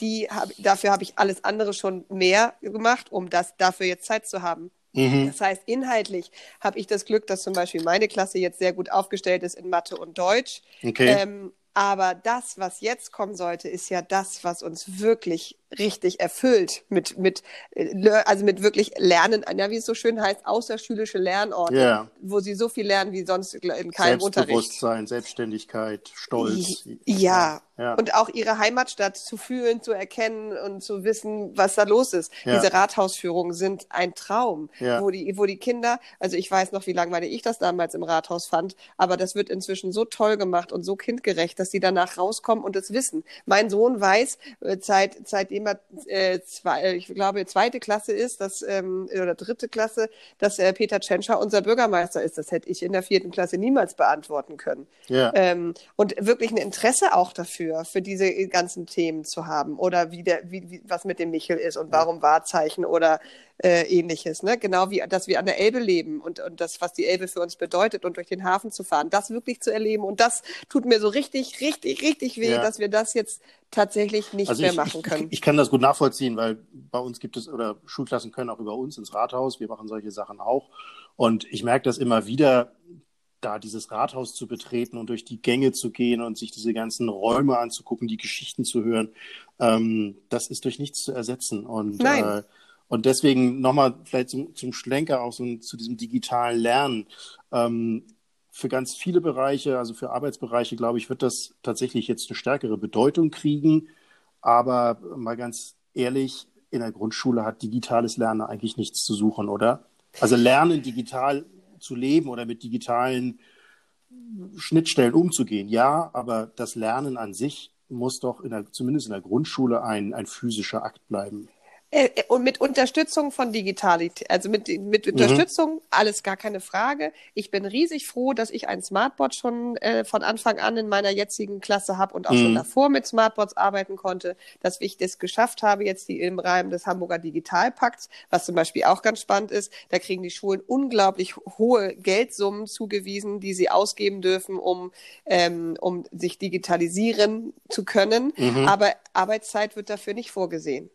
die hab, dafür habe ich alles andere schon mehr gemacht, um das dafür jetzt Zeit zu haben. Mhm. Das heißt, inhaltlich habe ich das Glück, dass zum Beispiel meine Klasse jetzt sehr gut aufgestellt ist in Mathe und Deutsch. Okay. Ähm, aber das, was jetzt kommen sollte, ist ja das, was uns wirklich richtig erfüllt mit, mit, äh, also mit wirklich Lernen, ja, wie es so schön heißt, außerschulische Lernorte, yeah. wo sie so viel lernen wie sonst in keinem Unterricht. Selbstbewusstsein, Selbstständigkeit, Stolz. Ja. ja. und auch ihre Heimatstadt zu fühlen, zu erkennen und zu wissen, was da los ist. Ja. Diese Rathausführungen sind ein Traum, ja. wo, die, wo die Kinder, also ich weiß noch, wie langweilig ich das damals im Rathaus fand, aber das wird inzwischen so toll gemacht und so kindgerecht, dass sie danach rauskommen und es wissen. Mein Sohn weiß, äh, seit, seitdem immer äh, zwei, äh, ich glaube, zweite Klasse ist, dass, ähm, oder dritte Klasse, dass äh, Peter Tschentscher unser Bürgermeister ist. Das hätte ich in der vierten Klasse niemals beantworten können. Ja. Ähm, und wirklich ein Interesse auch dafür, für diese ganzen Themen zu haben. Oder wie der, wie, wie was mit dem Michel ist und warum Wahrzeichen oder äh, ähnliches, ne? Genau wie, dass wir an der Elbe leben und, und das, was die Elbe für uns bedeutet und durch den Hafen zu fahren, das wirklich zu erleben. Und das tut mir so richtig, richtig, richtig weh, ja. dass wir das jetzt tatsächlich nicht also mehr ich, machen können. Ich, ich, kann das gut nachvollziehen, weil bei uns gibt es, oder Schulklassen können auch über uns ins Rathaus, wir machen solche Sachen auch. Und ich merke das immer wieder, da dieses Rathaus zu betreten und durch die Gänge zu gehen und sich diese ganzen Räume anzugucken, die Geschichten zu hören, ähm, das ist durch nichts zu ersetzen. Und Nein. Äh, und deswegen nochmal vielleicht zum, zum Schlenker auch so zu diesem digitalen Lernen. Ähm, für ganz viele Bereiche, also für Arbeitsbereiche, glaube ich, wird das tatsächlich jetzt eine stärkere Bedeutung kriegen. Aber mal ganz ehrlich, in der Grundschule hat digitales Lernen eigentlich nichts zu suchen, oder? Also lernen, digital zu leben oder mit digitalen Schnittstellen umzugehen, ja, aber das Lernen an sich muss doch in der, zumindest in der Grundschule ein, ein physischer Akt bleiben. Äh, äh, und mit Unterstützung von Digitalität, also mit, mit mhm. Unterstützung, alles gar keine Frage. Ich bin riesig froh, dass ich ein Smartboard schon äh, von Anfang an in meiner jetzigen Klasse habe und auch mhm. schon davor mit Smartboards arbeiten konnte, dass ich das geschafft habe, jetzt die im Rahmen des Hamburger Digitalpakts, was zum Beispiel auch ganz spannend ist, da kriegen die Schulen unglaublich hohe Geldsummen zugewiesen, die sie ausgeben dürfen, um, ähm, um sich digitalisieren zu können. Mhm. Aber Arbeitszeit wird dafür nicht vorgesehen.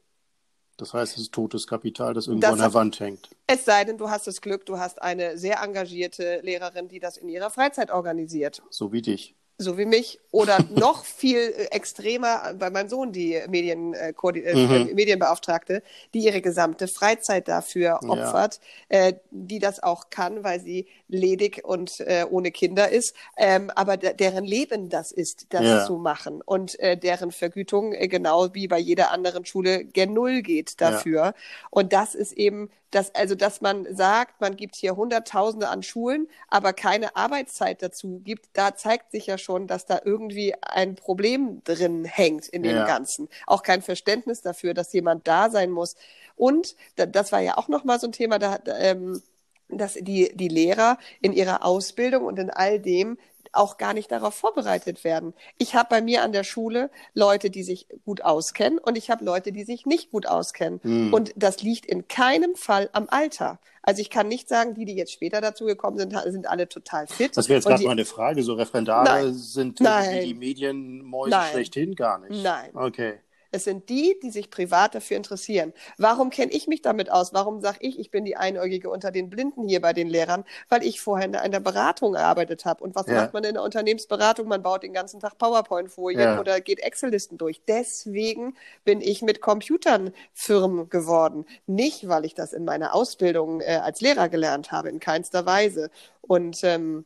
Das heißt, es ist totes Kapital, das irgendwo das an der Wand hängt. Es sei denn, du hast das Glück, du hast eine sehr engagierte Lehrerin, die das in ihrer Freizeit organisiert. So wie dich so wie mich, oder [LAUGHS] noch viel äh, extremer bei meinem Sohn, die Medien, äh, äh, mhm. Medienbeauftragte, die ihre gesamte Freizeit dafür opfert, ja. äh, die das auch kann, weil sie ledig und äh, ohne Kinder ist, ähm, aber deren Leben das ist, das ja. zu machen und äh, deren Vergütung äh, genau wie bei jeder anderen Schule gen Null geht dafür. Ja. Und das ist eben dass, also, dass man sagt, man gibt hier Hunderttausende an Schulen, aber keine Arbeitszeit dazu gibt, da zeigt sich ja schon, dass da irgendwie ein Problem drin hängt in dem ja. Ganzen. Auch kein Verständnis dafür, dass jemand da sein muss. Und das war ja auch nochmal so ein Thema, da, ähm, dass die, die Lehrer in ihrer Ausbildung und in all dem auch gar nicht darauf vorbereitet werden. Ich habe bei mir an der Schule Leute, die sich gut auskennen und ich habe Leute, die sich nicht gut auskennen. Mhm. Und das liegt in keinem Fall am Alter. Also ich kann nicht sagen, die, die jetzt später dazu gekommen sind, sind alle total fit. Das wäre jetzt gerade meine Frage. So Referendare Nein. sind Nein. die, die Medienmäuse Nein. schlechthin gar nicht. Nein. Okay. Es sind die, die sich privat dafür interessieren. Warum kenne ich mich damit aus? Warum sage ich, ich bin die Einäugige unter den Blinden hier bei den Lehrern? Weil ich vorher in einer Beratung gearbeitet habe. Und was ja. macht man in der Unternehmensberatung? Man baut den ganzen Tag PowerPoint-Folien ja. oder geht Excel-Listen durch. Deswegen bin ich mit Computern Firmen geworden. Nicht, weil ich das in meiner Ausbildung äh, als Lehrer gelernt habe, in keinster Weise. Und ähm,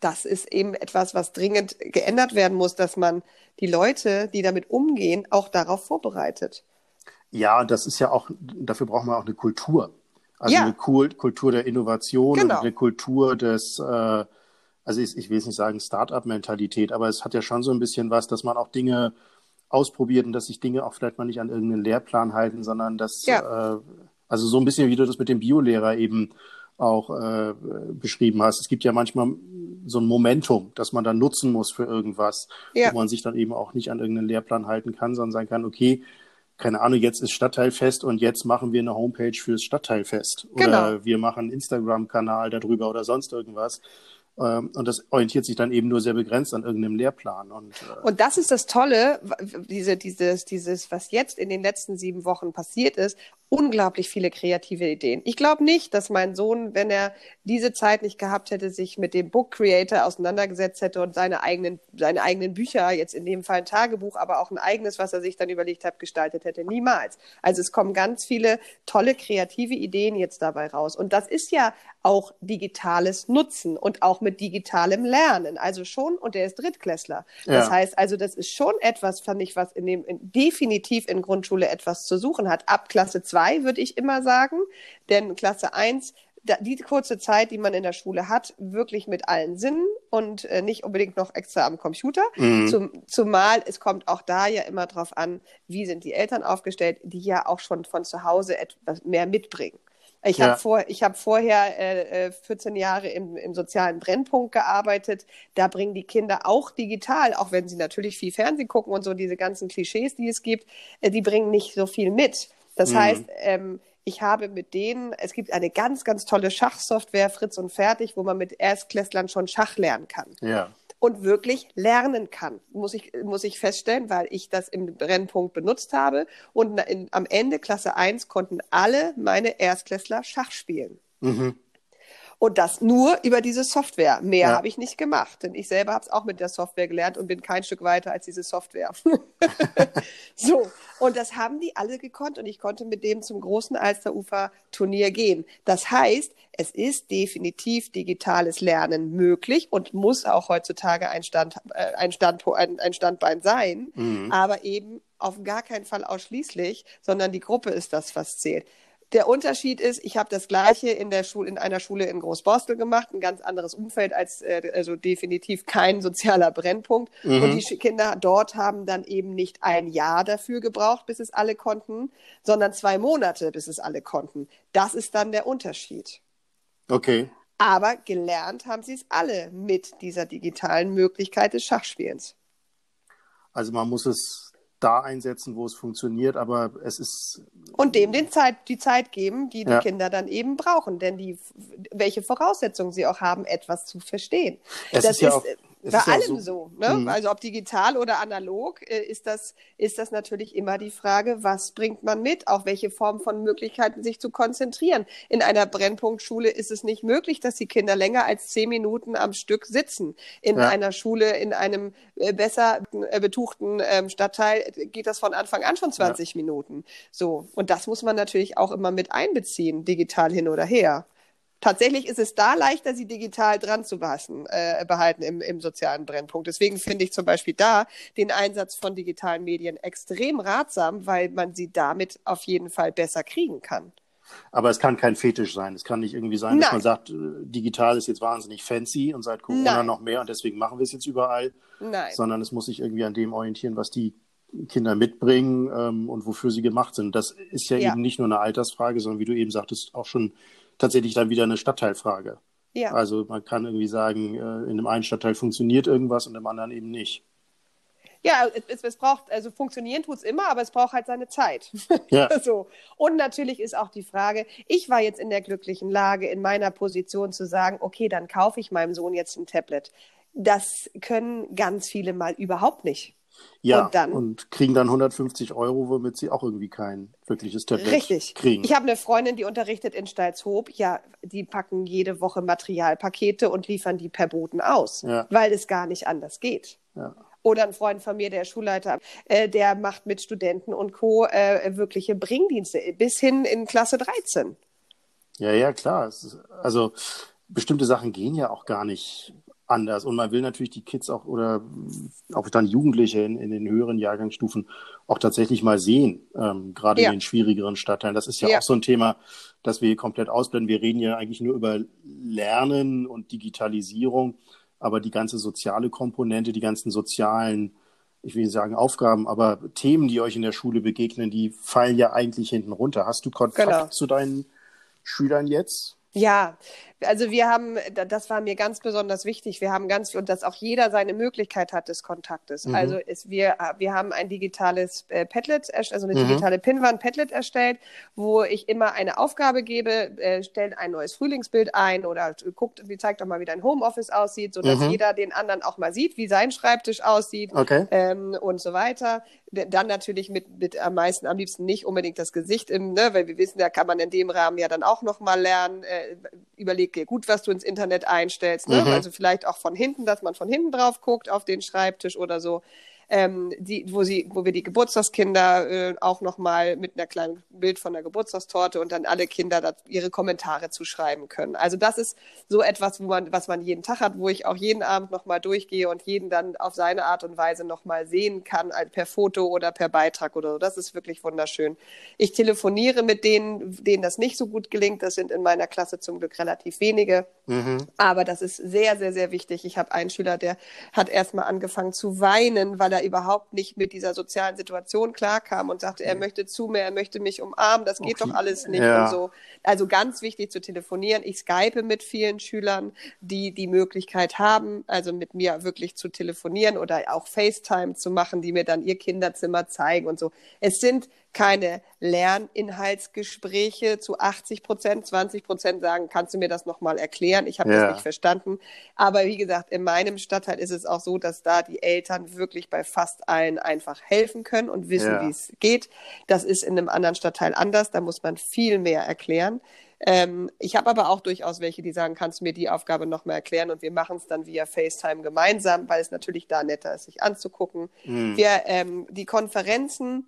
das ist eben etwas, was dringend geändert werden muss, dass man die Leute, die damit umgehen, auch darauf vorbereitet. Ja, das ist ja auch, dafür braucht man auch eine Kultur. Also ja. eine Kultur der Innovation genau. und eine Kultur des, äh, also ich, ich will jetzt nicht sagen Start-up-Mentalität, aber es hat ja schon so ein bisschen was, dass man auch Dinge ausprobiert und dass sich Dinge auch vielleicht mal nicht an irgendeinen Lehrplan halten, sondern dass, ja. äh, also so ein bisschen wie du das mit dem Biolehrer eben auch äh, beschrieben hast. Es gibt ja manchmal so ein Momentum, das man dann nutzen muss für irgendwas, ja. wo man sich dann eben auch nicht an irgendeinen Lehrplan halten kann, sondern sagen kann, okay, keine Ahnung, jetzt ist Stadtteilfest und jetzt machen wir eine Homepage fürs Stadtteilfest. Oder genau. wir machen einen Instagram-Kanal darüber oder sonst irgendwas. Ähm, und das orientiert sich dann eben nur sehr begrenzt an irgendeinem Lehrplan. Und, äh und das ist das Tolle, diese, dieses, dieses, was jetzt in den letzten sieben Wochen passiert ist, unglaublich viele kreative Ideen. Ich glaube nicht, dass mein Sohn, wenn er diese Zeit nicht gehabt hätte, sich mit dem Book Creator auseinandergesetzt hätte und seine eigenen, seine eigenen Bücher, jetzt in dem Fall ein Tagebuch, aber auch ein eigenes, was er sich dann überlegt hat, gestaltet hätte. Niemals. Also es kommen ganz viele tolle kreative Ideen jetzt dabei raus. Und das ist ja auch digitales Nutzen und auch mit digitalem Lernen. Also schon, und der ist Drittklässler. Das ja. heißt also, das ist schon etwas, fand ich, was in dem, in, definitiv in Grundschule etwas zu suchen hat. Ab Klasse 2 zwei, würde ich immer sagen. Denn Klasse 1 die kurze Zeit, die man in der Schule hat, wirklich mit allen Sinnen und äh, nicht unbedingt noch extra am Computer. Mhm. Zum, zumal es kommt auch da ja immer darauf an, wie sind die Eltern aufgestellt, die ja auch schon von zu Hause etwas mehr mitbringen. Ich ja. habe vor, hab vorher äh, 14 äh, Jahre im, im sozialen Brennpunkt gearbeitet. Da bringen die Kinder auch digital, auch wenn sie natürlich viel Fernsehen gucken und so diese ganzen Klischees, die es gibt, äh, die bringen nicht so viel mit. Das mhm. heißt, ähm, ich habe mit denen, es gibt eine ganz, ganz tolle Schachsoftware, Fritz und Fertig, wo man mit Erstklässlern schon Schach lernen kann. Ja. Und wirklich lernen kann, muss ich, muss ich feststellen, weil ich das im Brennpunkt benutzt habe. Und in, am Ende Klasse 1 konnten alle meine Erstklässler Schach spielen. Mhm. Und das nur über diese Software. Mehr ja. habe ich nicht gemacht, denn ich selber habe es auch mit der Software gelernt und bin kein Stück weiter als diese Software. [LAUGHS] so, und das haben die alle gekonnt und ich konnte mit dem zum großen Alsterufer-Turnier gehen. Das heißt, es ist definitiv digitales Lernen möglich und muss auch heutzutage ein, Stand, äh, ein, Stand, ein, ein Standbein sein, mhm. aber eben auf gar keinen Fall ausschließlich, sondern die Gruppe ist das, was zählt. Der Unterschied ist, ich habe das Gleiche in der Schule, in einer Schule in Großborstel gemacht, ein ganz anderes Umfeld als, äh, also definitiv kein sozialer Brennpunkt. Mhm. Und die Kinder dort haben dann eben nicht ein Jahr dafür gebraucht, bis es alle konnten, sondern zwei Monate, bis es alle konnten. Das ist dann der Unterschied. Okay. Aber gelernt haben sie es alle mit dieser digitalen Möglichkeit des Schachspielens. Also man muss es da einsetzen, wo es funktioniert, aber es ist. Und dem den Zeit, die Zeit geben, die die ja. Kinder dann eben brauchen, denn die, welche Voraussetzungen sie auch haben, etwas zu verstehen. Es das ist, ja ist auch, bei allem so. so ne? mhm. Also ob digital oder analog, äh, ist, das, ist das natürlich immer die Frage, was bringt man mit, auch welche Form von Möglichkeiten, sich zu konzentrieren. In einer Brennpunktschule ist es nicht möglich, dass die Kinder länger als zehn Minuten am Stück sitzen. In ja. einer Schule, in einem äh, besser äh, betuchten ähm, Stadtteil geht das von Anfang an schon 20 ja. Minuten. So. Und das muss man natürlich auch immer mit einbeziehen, digital hin oder her. Tatsächlich ist es da leichter, sie digital dran zu behalten, äh, behalten im, im sozialen Brennpunkt. Deswegen finde ich zum Beispiel da den Einsatz von digitalen Medien extrem ratsam, weil man sie damit auf jeden Fall besser kriegen kann. Aber es kann kein Fetisch sein. Es kann nicht irgendwie sein, Nein. dass man sagt, äh, digital ist jetzt wahnsinnig fancy und seit Corona Nein. noch mehr und deswegen machen wir es jetzt überall. Nein. Sondern es muss sich irgendwie an dem orientieren, was die Kinder mitbringen ähm, und wofür sie gemacht sind. Das ist ja, ja, eben nicht nur eine Altersfrage, sondern wie du eben sagtest, auch schon tatsächlich dann wieder eine Stadtteilfrage. Ja. Also man kann irgendwie sagen, äh, in dem einen Stadtteil funktioniert irgendwas und im anderen eben nicht. Ja, es, es braucht, also funktionieren tut es immer, aber es braucht halt seine Zeit. [LAUGHS] Ja. so. Und natürlich ist auch die Frage, ich war jetzt in der glücklichen Lage, in meiner Position zu sagen, okay, dann kaufe ich meinem Sohn jetzt ein Tablet. Das können ganz viele mal überhaupt nicht. Ja, und, dann, und kriegen dann 150 Euro, womit sie auch irgendwie kein wirkliches Tablet richtig. kriegen. Ich habe eine Freundin, die unterrichtet in Stalzhoop. Ja, die packen jede Woche Materialpakete und liefern die per Boten aus, ja. weil es gar nicht anders geht. Ja. Oder ein Freund von mir, der Schulleiter, äh, der macht mit Studenten und Co. Äh, wirkliche Bringdienste bis hin in Klasse 13. Ja, ja, klar. Ist, also bestimmte Sachen gehen ja auch gar nicht anders. Und man will natürlich die Kids auch oder auch dann Jugendliche in, in den höheren Jahrgangsstufen auch tatsächlich mal sehen, ähm, gerade ja. in den schwierigeren Stadtteilen. Das ist ja, ja, auch so ein Thema, das wir komplett ausblenden. Wir reden ja eigentlich nur über Lernen und Digitalisierung, aber die ganze soziale Komponente, die ganzen sozialen, ich will nicht sagen Aufgaben, aber Themen, die euch in der Schule begegnen, die fallen ja eigentlich hinten runter. Hast du Kontakt genau. zu deinen Schülern jetzt? Ja, also wir haben, das war mir ganz besonders wichtig, wir haben ganz, und dass auch jeder seine Möglichkeit hat des Kontaktes. Mhm. Also ist, wir, wir haben ein digitales äh, Padlet, also eine mhm. digitale Pinwand Padlet erstellt, wo ich immer eine Aufgabe gebe, äh, stellt ein neues Frühlingsbild ein oder guckt, wie zeigt doch mal, wie dein Homeoffice aussieht, sodass mhm. jeder den anderen auch mal sieht, wie sein Schreibtisch aussieht okay. ähm, und so weiter dann natürlich mit, mit am meisten, am liebsten nicht unbedingt das Gesicht im, ne, weil wir wissen, da kann man in dem Rahmen ja dann auch nochmal lernen, äh, überleg dir gut, was du ins Internet einstellst, ne? Mhm. also vielleicht auch von hinten, dass man von hinten drauf guckt auf den Schreibtisch oder so ähm, die, wo sie, wo wir die Geburtstagskinder äh, auch nochmal mit einer kleinen Bild von der Geburtstagstorte und dann alle Kinder da ihre Kommentare zuschreiben können. Also das ist so etwas, wo man, was man jeden Tag hat, wo ich auch jeden Abend nochmal durchgehe und jeden dann auf seine Art und Weise nochmal sehen kann, also per Foto oder per Beitrag oder so. Das ist wirklich wunderschön. Ich telefoniere mit denen, denen das nicht so gut gelingt. Das sind in meiner Klasse zum Glück relativ wenige. Mhm. Aber das ist sehr, sehr, sehr wichtig. Ich habe einen Schüler, der hat erstmal angefangen zu weinen, weil er überhaupt nicht mit dieser sozialen Situation klarkam und sagte, er möchte zu mir, er möchte mich umarmen, das geht okay. doch alles nicht ja. und so. Also ganz wichtig zu telefonieren. Ich skype mit vielen Schülern, die die Möglichkeit haben, also mit mir wirklich zu telefonieren oder auch FaceTime zu machen, die mir dann ihr Kinderzimmer zeigen und so. Es sind keine Lerninhaltsgespräche zu 80 Prozent, 20 Prozent sagen, kannst du mir das nochmal erklären? Ich habe ja. das nicht verstanden. Aber wie gesagt, in meinem Stadtteil ist es auch so, dass da die Eltern wirklich bei fast allen einfach helfen können und wissen, ja. wie es geht. Das ist in einem anderen Stadtteil anders. Da muss man viel mehr erklären. Ähm, ich habe aber auch durchaus welche, die sagen, kannst du mir die Aufgabe nochmal erklären und wir machen es dann via FaceTime gemeinsam, weil es natürlich da netter ist, sich anzugucken. Mhm. Wir, ähm, die Konferenzen,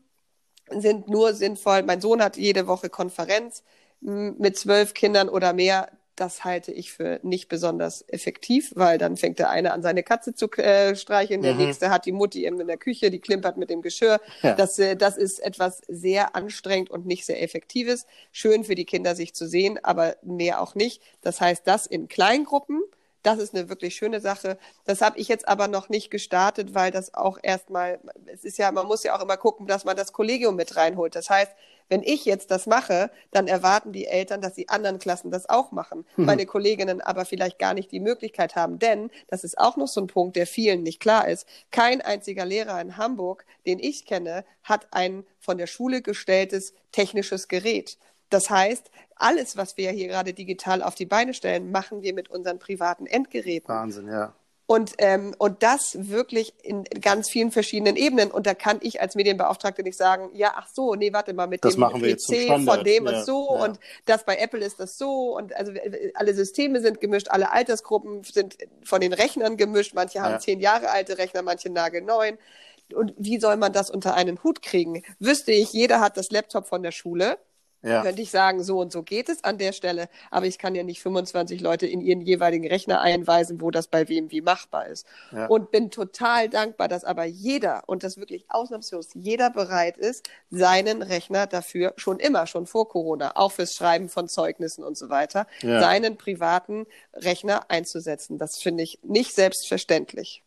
sind nur sinnvoll. Mein Sohn hat jede Woche Konferenz mit zwölf Kindern oder mehr. Das halte ich für nicht besonders effektiv, weil dann fängt der eine an, seine Katze zu äh, streicheln, der mhm. nächste hat die Mutti eben in der Küche, die klimpert mit dem Geschirr. Ja. Das, äh, das ist etwas sehr anstrengend und nicht sehr effektives. Schön für die Kinder, sich zu sehen, aber mehr auch nicht. Das heißt, das in Kleingruppen das ist eine wirklich schöne Sache. Das habe ich jetzt aber noch nicht gestartet, weil das auch erstmal, es ist ja, man muss ja auch immer gucken, dass man das Kollegium mit reinholt. Das heißt, wenn ich jetzt das mache, dann erwarten die Eltern, dass die anderen Klassen das auch machen. Mhm. Meine Kolleginnen aber vielleicht gar nicht die Möglichkeit haben, denn das ist auch noch so ein Punkt, der vielen nicht klar ist. Kein einziger Lehrer in Hamburg, den ich kenne, hat ein von der Schule gestelltes technisches Gerät. Das heißt, alles, was wir hier gerade digital auf die Beine stellen, machen wir mit unseren privaten Endgeräten. Wahnsinn, ja. Und, ähm, und das wirklich in ganz vielen verschiedenen Ebenen. Und da kann ich als Medienbeauftragte nicht sagen, ja, ach so, nee, warte mal, mit das dem PC von dem ja, ist so ja. und das bei Apple ist das so. Und also alle Systeme sind gemischt, alle Altersgruppen sind von den Rechnern gemischt. Manche haben ja. zehn Jahre alte Rechner, manche nagelneuen. Und wie soll man das unter einen Hut kriegen? Wüsste ich, jeder hat das Laptop von der Schule ja. Könnte ich sagen, so und so geht es an der Stelle, aber ich kann ja nicht 25 Leute in ihren jeweiligen Rechner einweisen, wo das bei wem wie machbar ist. Ja. Und bin total dankbar, dass aber jeder, und das wirklich ausnahmslos, jeder bereit ist, seinen Rechner dafür schon immer, schon vor Corona, auch fürs Schreiben von Zeugnissen und so weiter, ja. seinen privaten Rechner einzusetzen. Das finde ich nicht selbstverständlich.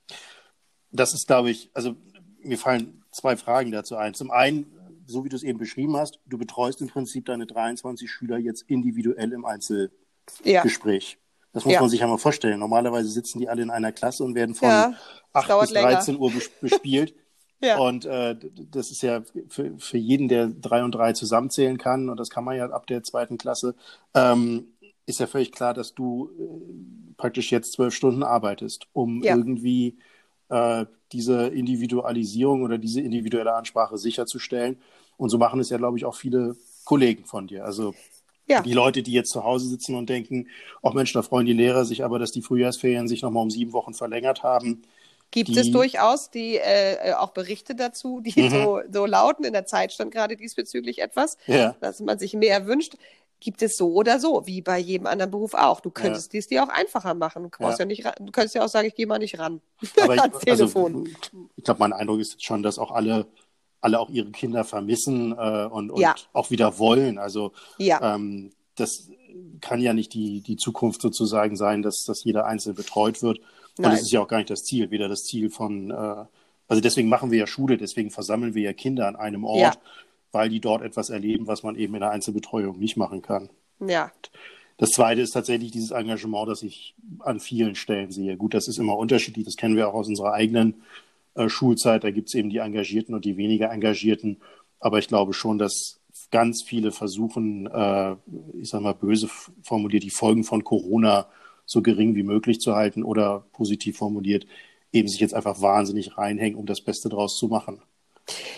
Das ist, glaube ich, also mir fallen zwei Fragen dazu ein. Zum einen, so wie du es eben beschrieben hast, du betreust im Prinzip deine 23 Schüler jetzt individuell im Einzelgespräch. Ja. Das muss ja. man sich ja mal vorstellen. Normalerweise sitzen die alle in einer Klasse und werden von ja, 8 bis 13 länger. Uhr bespielt. [LAUGHS] ja. Und äh, das ist ja für, für jeden, der drei und drei zusammenzählen kann, und das kann man ja ab der zweiten Klasse, ähm, ist ja völlig klar, dass du äh, praktisch jetzt zwölf Stunden arbeitest, um irgendwie äh, diese Individualisierung oder diese individuelle Ansprache sicherzustellen. Und so machen es ja, glaube ich, auch viele Kollegen von dir. Also ja. die Leute, die jetzt zu Hause sitzen und denken, auch Mensch, da freuen die Lehrer sich aber, dass die Frühjahrsferien sich nochmal um sieben Wochen verlängert haben. Gibt die, es durchaus die äh, auch Berichte dazu, die mhm. so, so lauten. In der Zeit stand gerade diesbezüglich etwas, ja. dass man sich mehr wünscht gibt es so oder so, wie bei jedem anderen Beruf auch. Du könntest ja. es dir auch einfacher machen. Du, ja. ja nicht, du könntest ja auch sagen, ich gehe mal nicht ran Aber [LAUGHS] ans ich, also, Telefon. Also, ich glaube, mein Eindruck ist schon, dass auch alle alle auch ihre Kinder vermissen äh, und, und ja. auch wieder wollen. Also ähm, das kann ja nicht die, die Zukunft sozusagen sein, dass, dass jeder Einzelne betreut wird. Und Nein. das ist ja auch gar nicht das Ziel, weder das Ziel von, äh, also deswegen machen wir ja Schule, deswegen versammeln wir ja Kinder an einem Ort, ja. Weil die dort etwas erleben, was man eben in der Einzelbetreuung nicht machen kann. Ja. Das zweite ist tatsächlich dieses Engagement, das ich an vielen Stellen sehe. Gut, das ist immer unterschiedlich, das kennen wir auch aus unserer eigenen äh, Schulzeit. Da gibt es eben die Engagierten und die weniger Engagierten. Aber ich glaube schon, dass ganz viele versuchen, äh, ich sage mal böse formuliert, die Folgen von Corona so gering wie möglich zu halten oder positiv formuliert, eben sich jetzt einfach wahnsinnig reinhängen, um das Beste draus zu machen.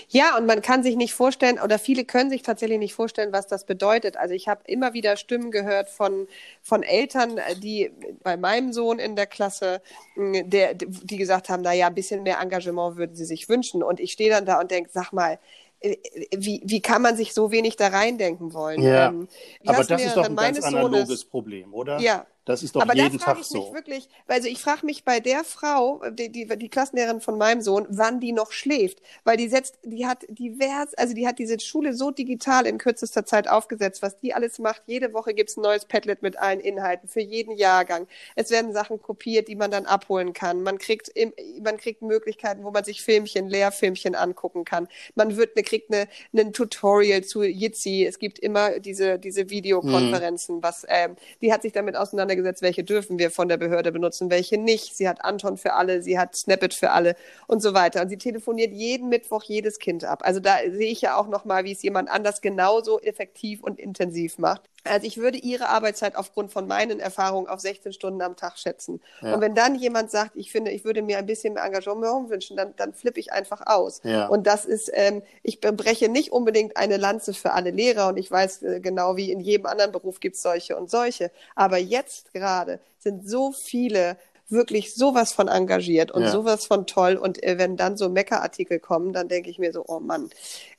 Ja, und man kann sich nicht vorstellen, oder viele können sich tatsächlich nicht vorstellen, was das bedeutet. Also ich habe immer wieder Stimmen gehört von, von Eltern, die bei meinem Sohn in der Klasse, der, die gesagt haben, naja, ein bisschen mehr Engagement würden sie sich wünschen. Und ich stehe dann da und denke, sag mal, äh, wie, wie kann man sich so wenig da reindenken wollen? Ja, ähm, aber das ist doch ein ganz analoges Sohnes, Problem, oder? Ja, das ist doch Aber jeden da Tag ich so. Mich wirklich, also ich frage mich bei der Frau, die, die, die Klassenlehrerin von meinem Sohn, wann die noch schläft, weil die setzt, die hat divers, also die hat diese Schule so digital in kürzester Zeit aufgesetzt, was die alles macht. Jede Woche gibt's ein neues Padlet mit allen Inhalten für jeden Jahrgang. Es werden Sachen kopiert, die man dann abholen kann. Man kriegt, im, man kriegt Möglichkeiten, wo man sich Filmchen, Lehrfilmchen angucken kann. Man wird, eine, kriegt eine, ein Tutorial zu Jitsi. Es gibt immer diese, diese Videokonferenzen, mhm. was, ähm, die hat sich damit auseinandergesetzt auseinandergesetzt, welche dürfen wir von der Behörde benutzen, welche nicht. Sie hat Anton für alle, sie hat Snappet für alle und so weiter. Und sie telefoniert jeden Mittwoch jedes Kind ab. Also da sehe ich ja auch nochmal, wie es jemand anders genauso effektiv und intensiv macht. Also ich würde ihre Arbeitszeit aufgrund von meinen Erfahrungen auf 16 Stunden am Tag schätzen. Ja. Und wenn dann jemand sagt, ich finde, ich würde mir ein bisschen mehr Engagement wünschen, dann, dann flippe ich einfach aus. Ja. Und das ist, ähm, ich breche nicht unbedingt eine Lanze für alle Lehrer und ich weiß äh, genau, wie in jedem anderen Beruf gibt es solche und solche. Aber jetzt gerade sind so viele wirklich sowas von engagiert und ja. sowas von toll. Und äh, wenn dann so Meckerartikel kommen, dann denke ich mir so, oh Mann.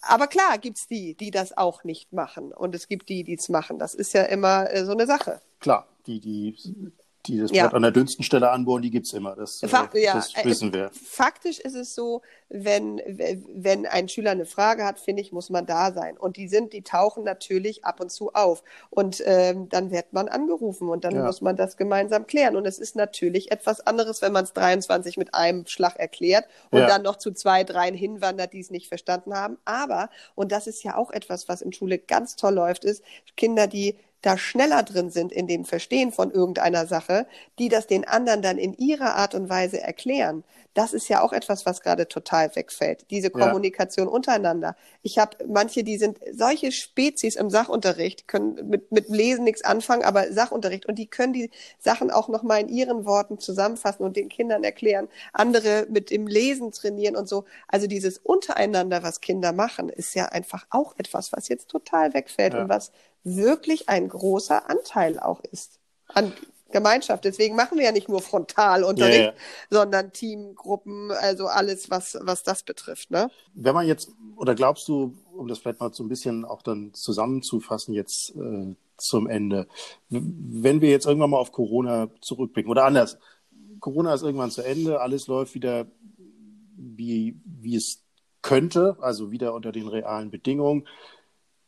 Aber klar gibt's die, die das auch nicht machen. Und es gibt die, die es machen. Das ist ja immer äh, so eine Sache. Klar, die, die die das ja. an der dünnsten Stelle anbohren, die gibt's immer. Das, äh, Fakt, äh, ja, das wissen wir. Faktisch ist es so, wenn, wenn ein Schüler eine Frage hat, finde ich, muss man da sein. Und die sind, die tauchen natürlich ab und zu auf. Und ähm, dann wird man angerufen und dann ja. muss man das gemeinsam klären. Und es ist natürlich etwas anderes, wenn man es 23 mit einem Schlag erklärt und dann noch zu zwei, dreien hinwandert, die es nicht verstanden haben. Aber, und das ist ja auch etwas, was in Schule ganz toll läuft, ist Kinder, die da schneller drin sind in dem Verstehen von irgendeiner Sache, die das den anderen dann in ihrer Art und Weise erklären. Das ist ja auch etwas, was gerade total wegfällt. Diese Kommunikation ja. untereinander. Ich habe manche, die sind solche Spezies im Sachunterricht, können mit, mit Lesen nichts anfangen, aber Sachunterricht und die können die Sachen auch nochmal in ihren Worten zusammenfassen und den Kindern erklären. Andere mit dem Lesen trainieren und so. Also dieses untereinander, was Kinder machen, ist ja einfach auch etwas, was jetzt total wegfällt ja. und was wirklich ein großer Anteil auch ist an Gemeinschaft. Deswegen machen wir ja nicht nur Frontalunterricht, ja, ja. sondern Teamgruppen, also alles, was, was das betrifft. Ne? Wenn man jetzt, oder glaubst du, um das vielleicht mal so ein bisschen auch dann zusammenzufassen jetzt äh, zum Ende, wenn wir jetzt irgendwann mal auf Corona zurückblicken oder anders, Corona ist irgendwann zu Ende, alles läuft wieder wie, wie es könnte, also wieder unter den realen Bedingungen.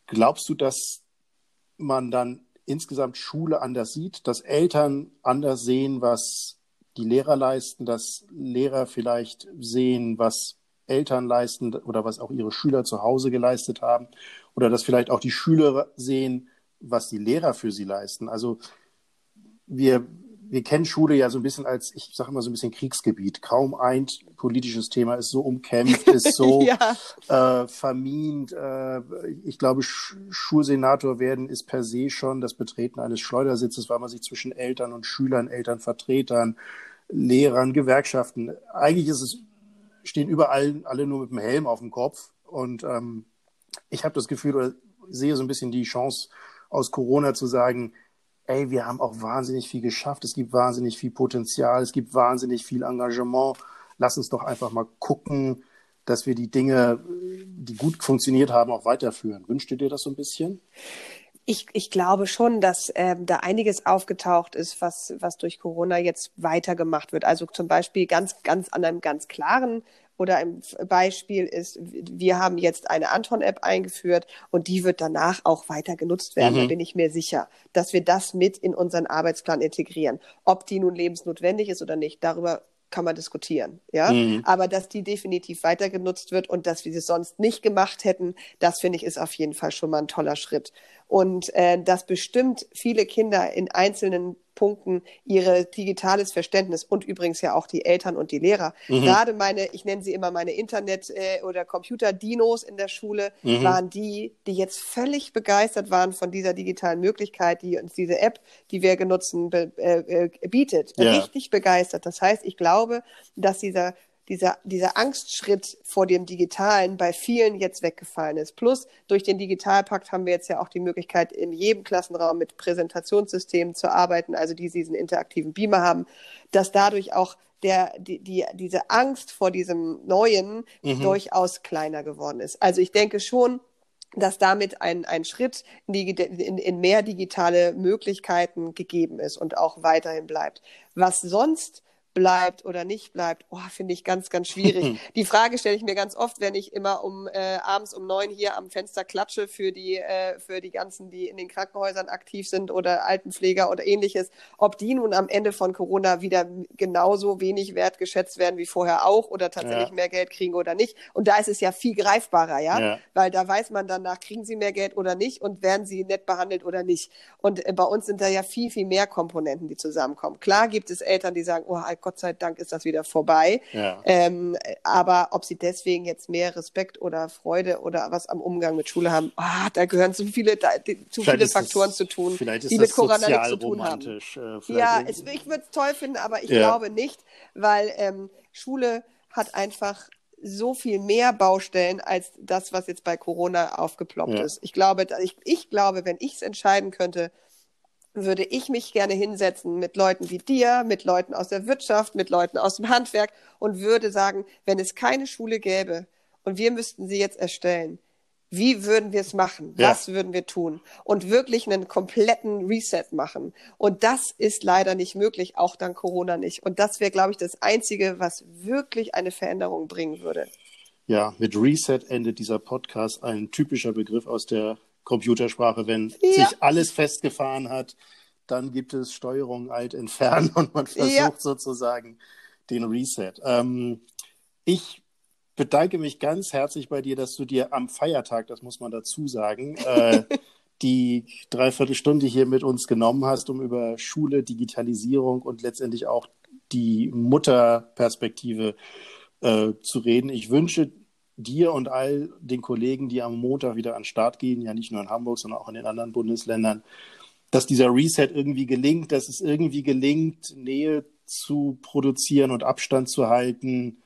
Glaubst du, dass man dann insgesamt Schule anders sieht, dass Eltern anders sehen, was die Lehrer leisten, dass Lehrer vielleicht sehen, was Eltern leisten oder was auch ihre Schüler zu Hause geleistet haben oder dass vielleicht auch die Schüler sehen, was die Lehrer für sie leisten. Also wir wir kennen Schule ja so ein bisschen als, ich sage mal so ein bisschen Kriegsgebiet. Kaum ein politisches Thema ist so umkämpft, [LAUGHS] ist so ja. äh, vermint. Äh, ich glaube, Sch Schulsenator werden ist per se schon das Betreten eines Schleudersitzes, weil man sich zwischen Eltern und Schülern, Elternvertretern, Lehrern, Gewerkschaften, eigentlich ist es, stehen überall alle nur mit dem Helm auf dem Kopf. Und ähm, ich habe das Gefühl oder sehe so ein bisschen die Chance aus Corona zu sagen, ey, wir haben auch wahnsinnig viel geschafft, es gibt wahnsinnig viel Potenzial, es gibt wahnsinnig viel Engagement. Lass uns doch einfach mal gucken, dass wir die Dinge, die gut funktioniert haben, auch weiterführen. Wünscht ihr dir das so ein bisschen? Ich, ich glaube schon, dass ähm, da einiges aufgetaucht ist, was, was durch Corona jetzt weitergemacht wird. Also zum Beispiel ganz, ganz an einem ganz klaren oder ein Beispiel ist, wir haben jetzt eine Anton-App eingeführt und die wird danach auch weiter genutzt werden. Mhm. Da bin ich mir sicher, dass wir das mit in unseren Arbeitsplan integrieren. Ob die nun lebensnotwendig ist oder nicht, darüber kann man diskutieren, ja. Mhm. Aber dass die definitiv weiter genutzt wird und dass wir sie sonst nicht gemacht hätten, das finde ich ist auf jeden Fall schon mal ein toller Schritt. Und äh, dass bestimmt viele Kinder in einzelnen Punkten ihre digitales Verständnis und übrigens ja auch die Eltern und die Lehrer. Mhm. Gerade meine, ich nenne sie immer meine Internet- äh, oder Computer-Dinos in der Schule, mhm. waren die, die jetzt völlig begeistert waren von dieser digitalen Möglichkeit, die uns diese App, die wir genutzen, äh, äh bietet. Ja. Richtig begeistert. Das heißt, ich glaube, dass dieser dieser, dieser Angstschritt vor dem Digitalen bei vielen jetzt weggefallen ist. Plus durch den Digitalpakt haben wir jetzt ja auch die Möglichkeit, in jedem Klassenraum mit Präsentationssystemen zu arbeiten, also die diesen interaktiven Beamer haben, dass dadurch auch der, die, die, diese Angst vor diesem Neuen mhm. durchaus kleiner geworden ist. Also ich denke schon, dass damit ein, ein Schritt in, die, in, in mehr digitale Möglichkeiten gegeben ist und auch weiterhin bleibt. Was sonst bleibt oder nicht bleibt, oh, finde ich ganz, ganz schwierig. [LAUGHS] die Frage stelle ich mir ganz oft, wenn ich immer um äh, abends um neun hier am Fenster klatsche für die, äh, für die ganzen, die in den Krankenhäusern aktiv sind oder Altenpfleger oder ähnliches, ob die nun am Ende von Corona wieder genauso wenig wertgeschätzt werden wie vorher auch oder tatsächlich ja. mehr Geld kriegen oder nicht. Und da ist es ja viel greifbarer, ja? ja, weil da weiß man danach, kriegen sie mehr Geld oder nicht und werden sie nett behandelt oder nicht. Und äh, bei uns sind da ja viel, viel mehr Komponenten, die zusammenkommen. Klar gibt es Eltern, die sagen, oh, Gott sei Dank ist das wieder vorbei. Ja. Ähm, aber ob sie deswegen jetzt mehr Respekt oder Freude oder was am Umgang mit Schule haben, oh, da gehören zu viele, da, die, zu viele Faktoren das, zu tun, die mit Corona nichts zu tun haben. Äh, ja, es, ich würde es toll finden, aber ich ja. glaube nicht, weil ähm, Schule hat einfach so viel mehr Baustellen als das, was jetzt bei Corona aufgeploppt ja. ist. Ich glaube, ich, ich glaube, wenn ich es entscheiden könnte, würde ich mich gerne hinsetzen mit Leuten wie dir, mit Leuten aus der Wirtschaft, mit Leuten aus dem Handwerk und würde sagen, wenn es keine Schule gäbe und wir müssten sie jetzt erstellen, wie würden wir es machen? Ja. Was würden wir tun? Und wirklich einen kompletten Reset machen. Und das ist leider nicht möglich, auch dank Corona nicht. Und das wäre, glaube ich, das Einzige, was wirklich eine Veränderung bringen würde. Ja, mit Reset endet dieser Podcast ein typischer Begriff aus der Computersprache, wenn ja. sich alles festgefahren hat, dann gibt es Steuerung alt entfernen und man versucht ja. sozusagen den Reset. Ähm, ich bedanke mich ganz herzlich bei dir, dass du dir am Feiertag, das muss man dazu sagen, äh, [LAUGHS] die Dreiviertelstunde hier mit uns genommen hast, um über Schule, Digitalisierung und letztendlich auch die Mutterperspektive äh, zu reden. Ich wünsche dir und all den Kollegen, die am Montag wieder an den Start gehen, ja nicht nur in Hamburg, sondern auch in den anderen Bundesländern, dass dieser Reset irgendwie gelingt, dass es irgendwie gelingt, Nähe zu produzieren und Abstand zu halten.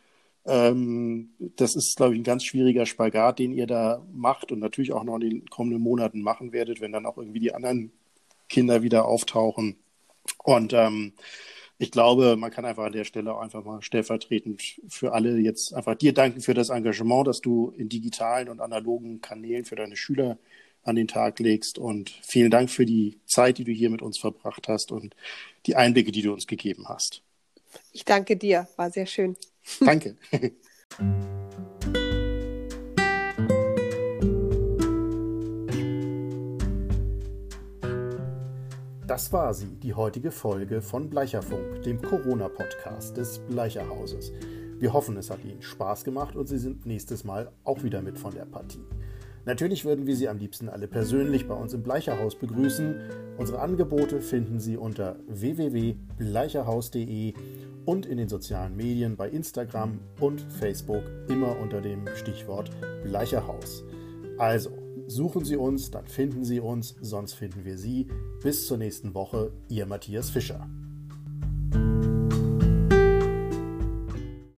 Ähm, das ist, glaube ich, ein ganz schwieriger Spagat, den ihr da macht und natürlich auch noch in den kommenden Monaten machen werdet, wenn dann auch irgendwie die anderen Kinder wieder auftauchen. Und ähm, ich glaube, man kann einfach an der Stelle auch einfach mal stellvertretend für alle jetzt einfach dir danken für das Engagement, das du in digitalen und analogen Kanälen für deine Schüler an den Tag legst. Und vielen Dank für die Zeit, die du hier mit uns verbracht hast und die Einblicke, die du uns gegeben hast. Ich danke dir, war sehr schön. Danke. [LAUGHS] Das war sie, die heutige Folge von Bleicherfunk, dem Corona-Podcast des Bleicherhauses. Wir hoffen, es hat Ihnen Spaß gemacht und Sie sind nächstes Mal auch wieder mit von der Partie. Natürlich würden wir Sie am liebsten alle persönlich bei uns im Bleicherhaus begrüßen. Unsere Angebote finden Sie unter www.bleicherhaus.de und in den sozialen Medien bei Instagram und Facebook immer unter dem Stichwort Bleicherhaus. Also, Suchen Sie uns, dann finden Sie uns, sonst finden wir Sie. Bis zur nächsten Woche, Ihr Matthias Fischer.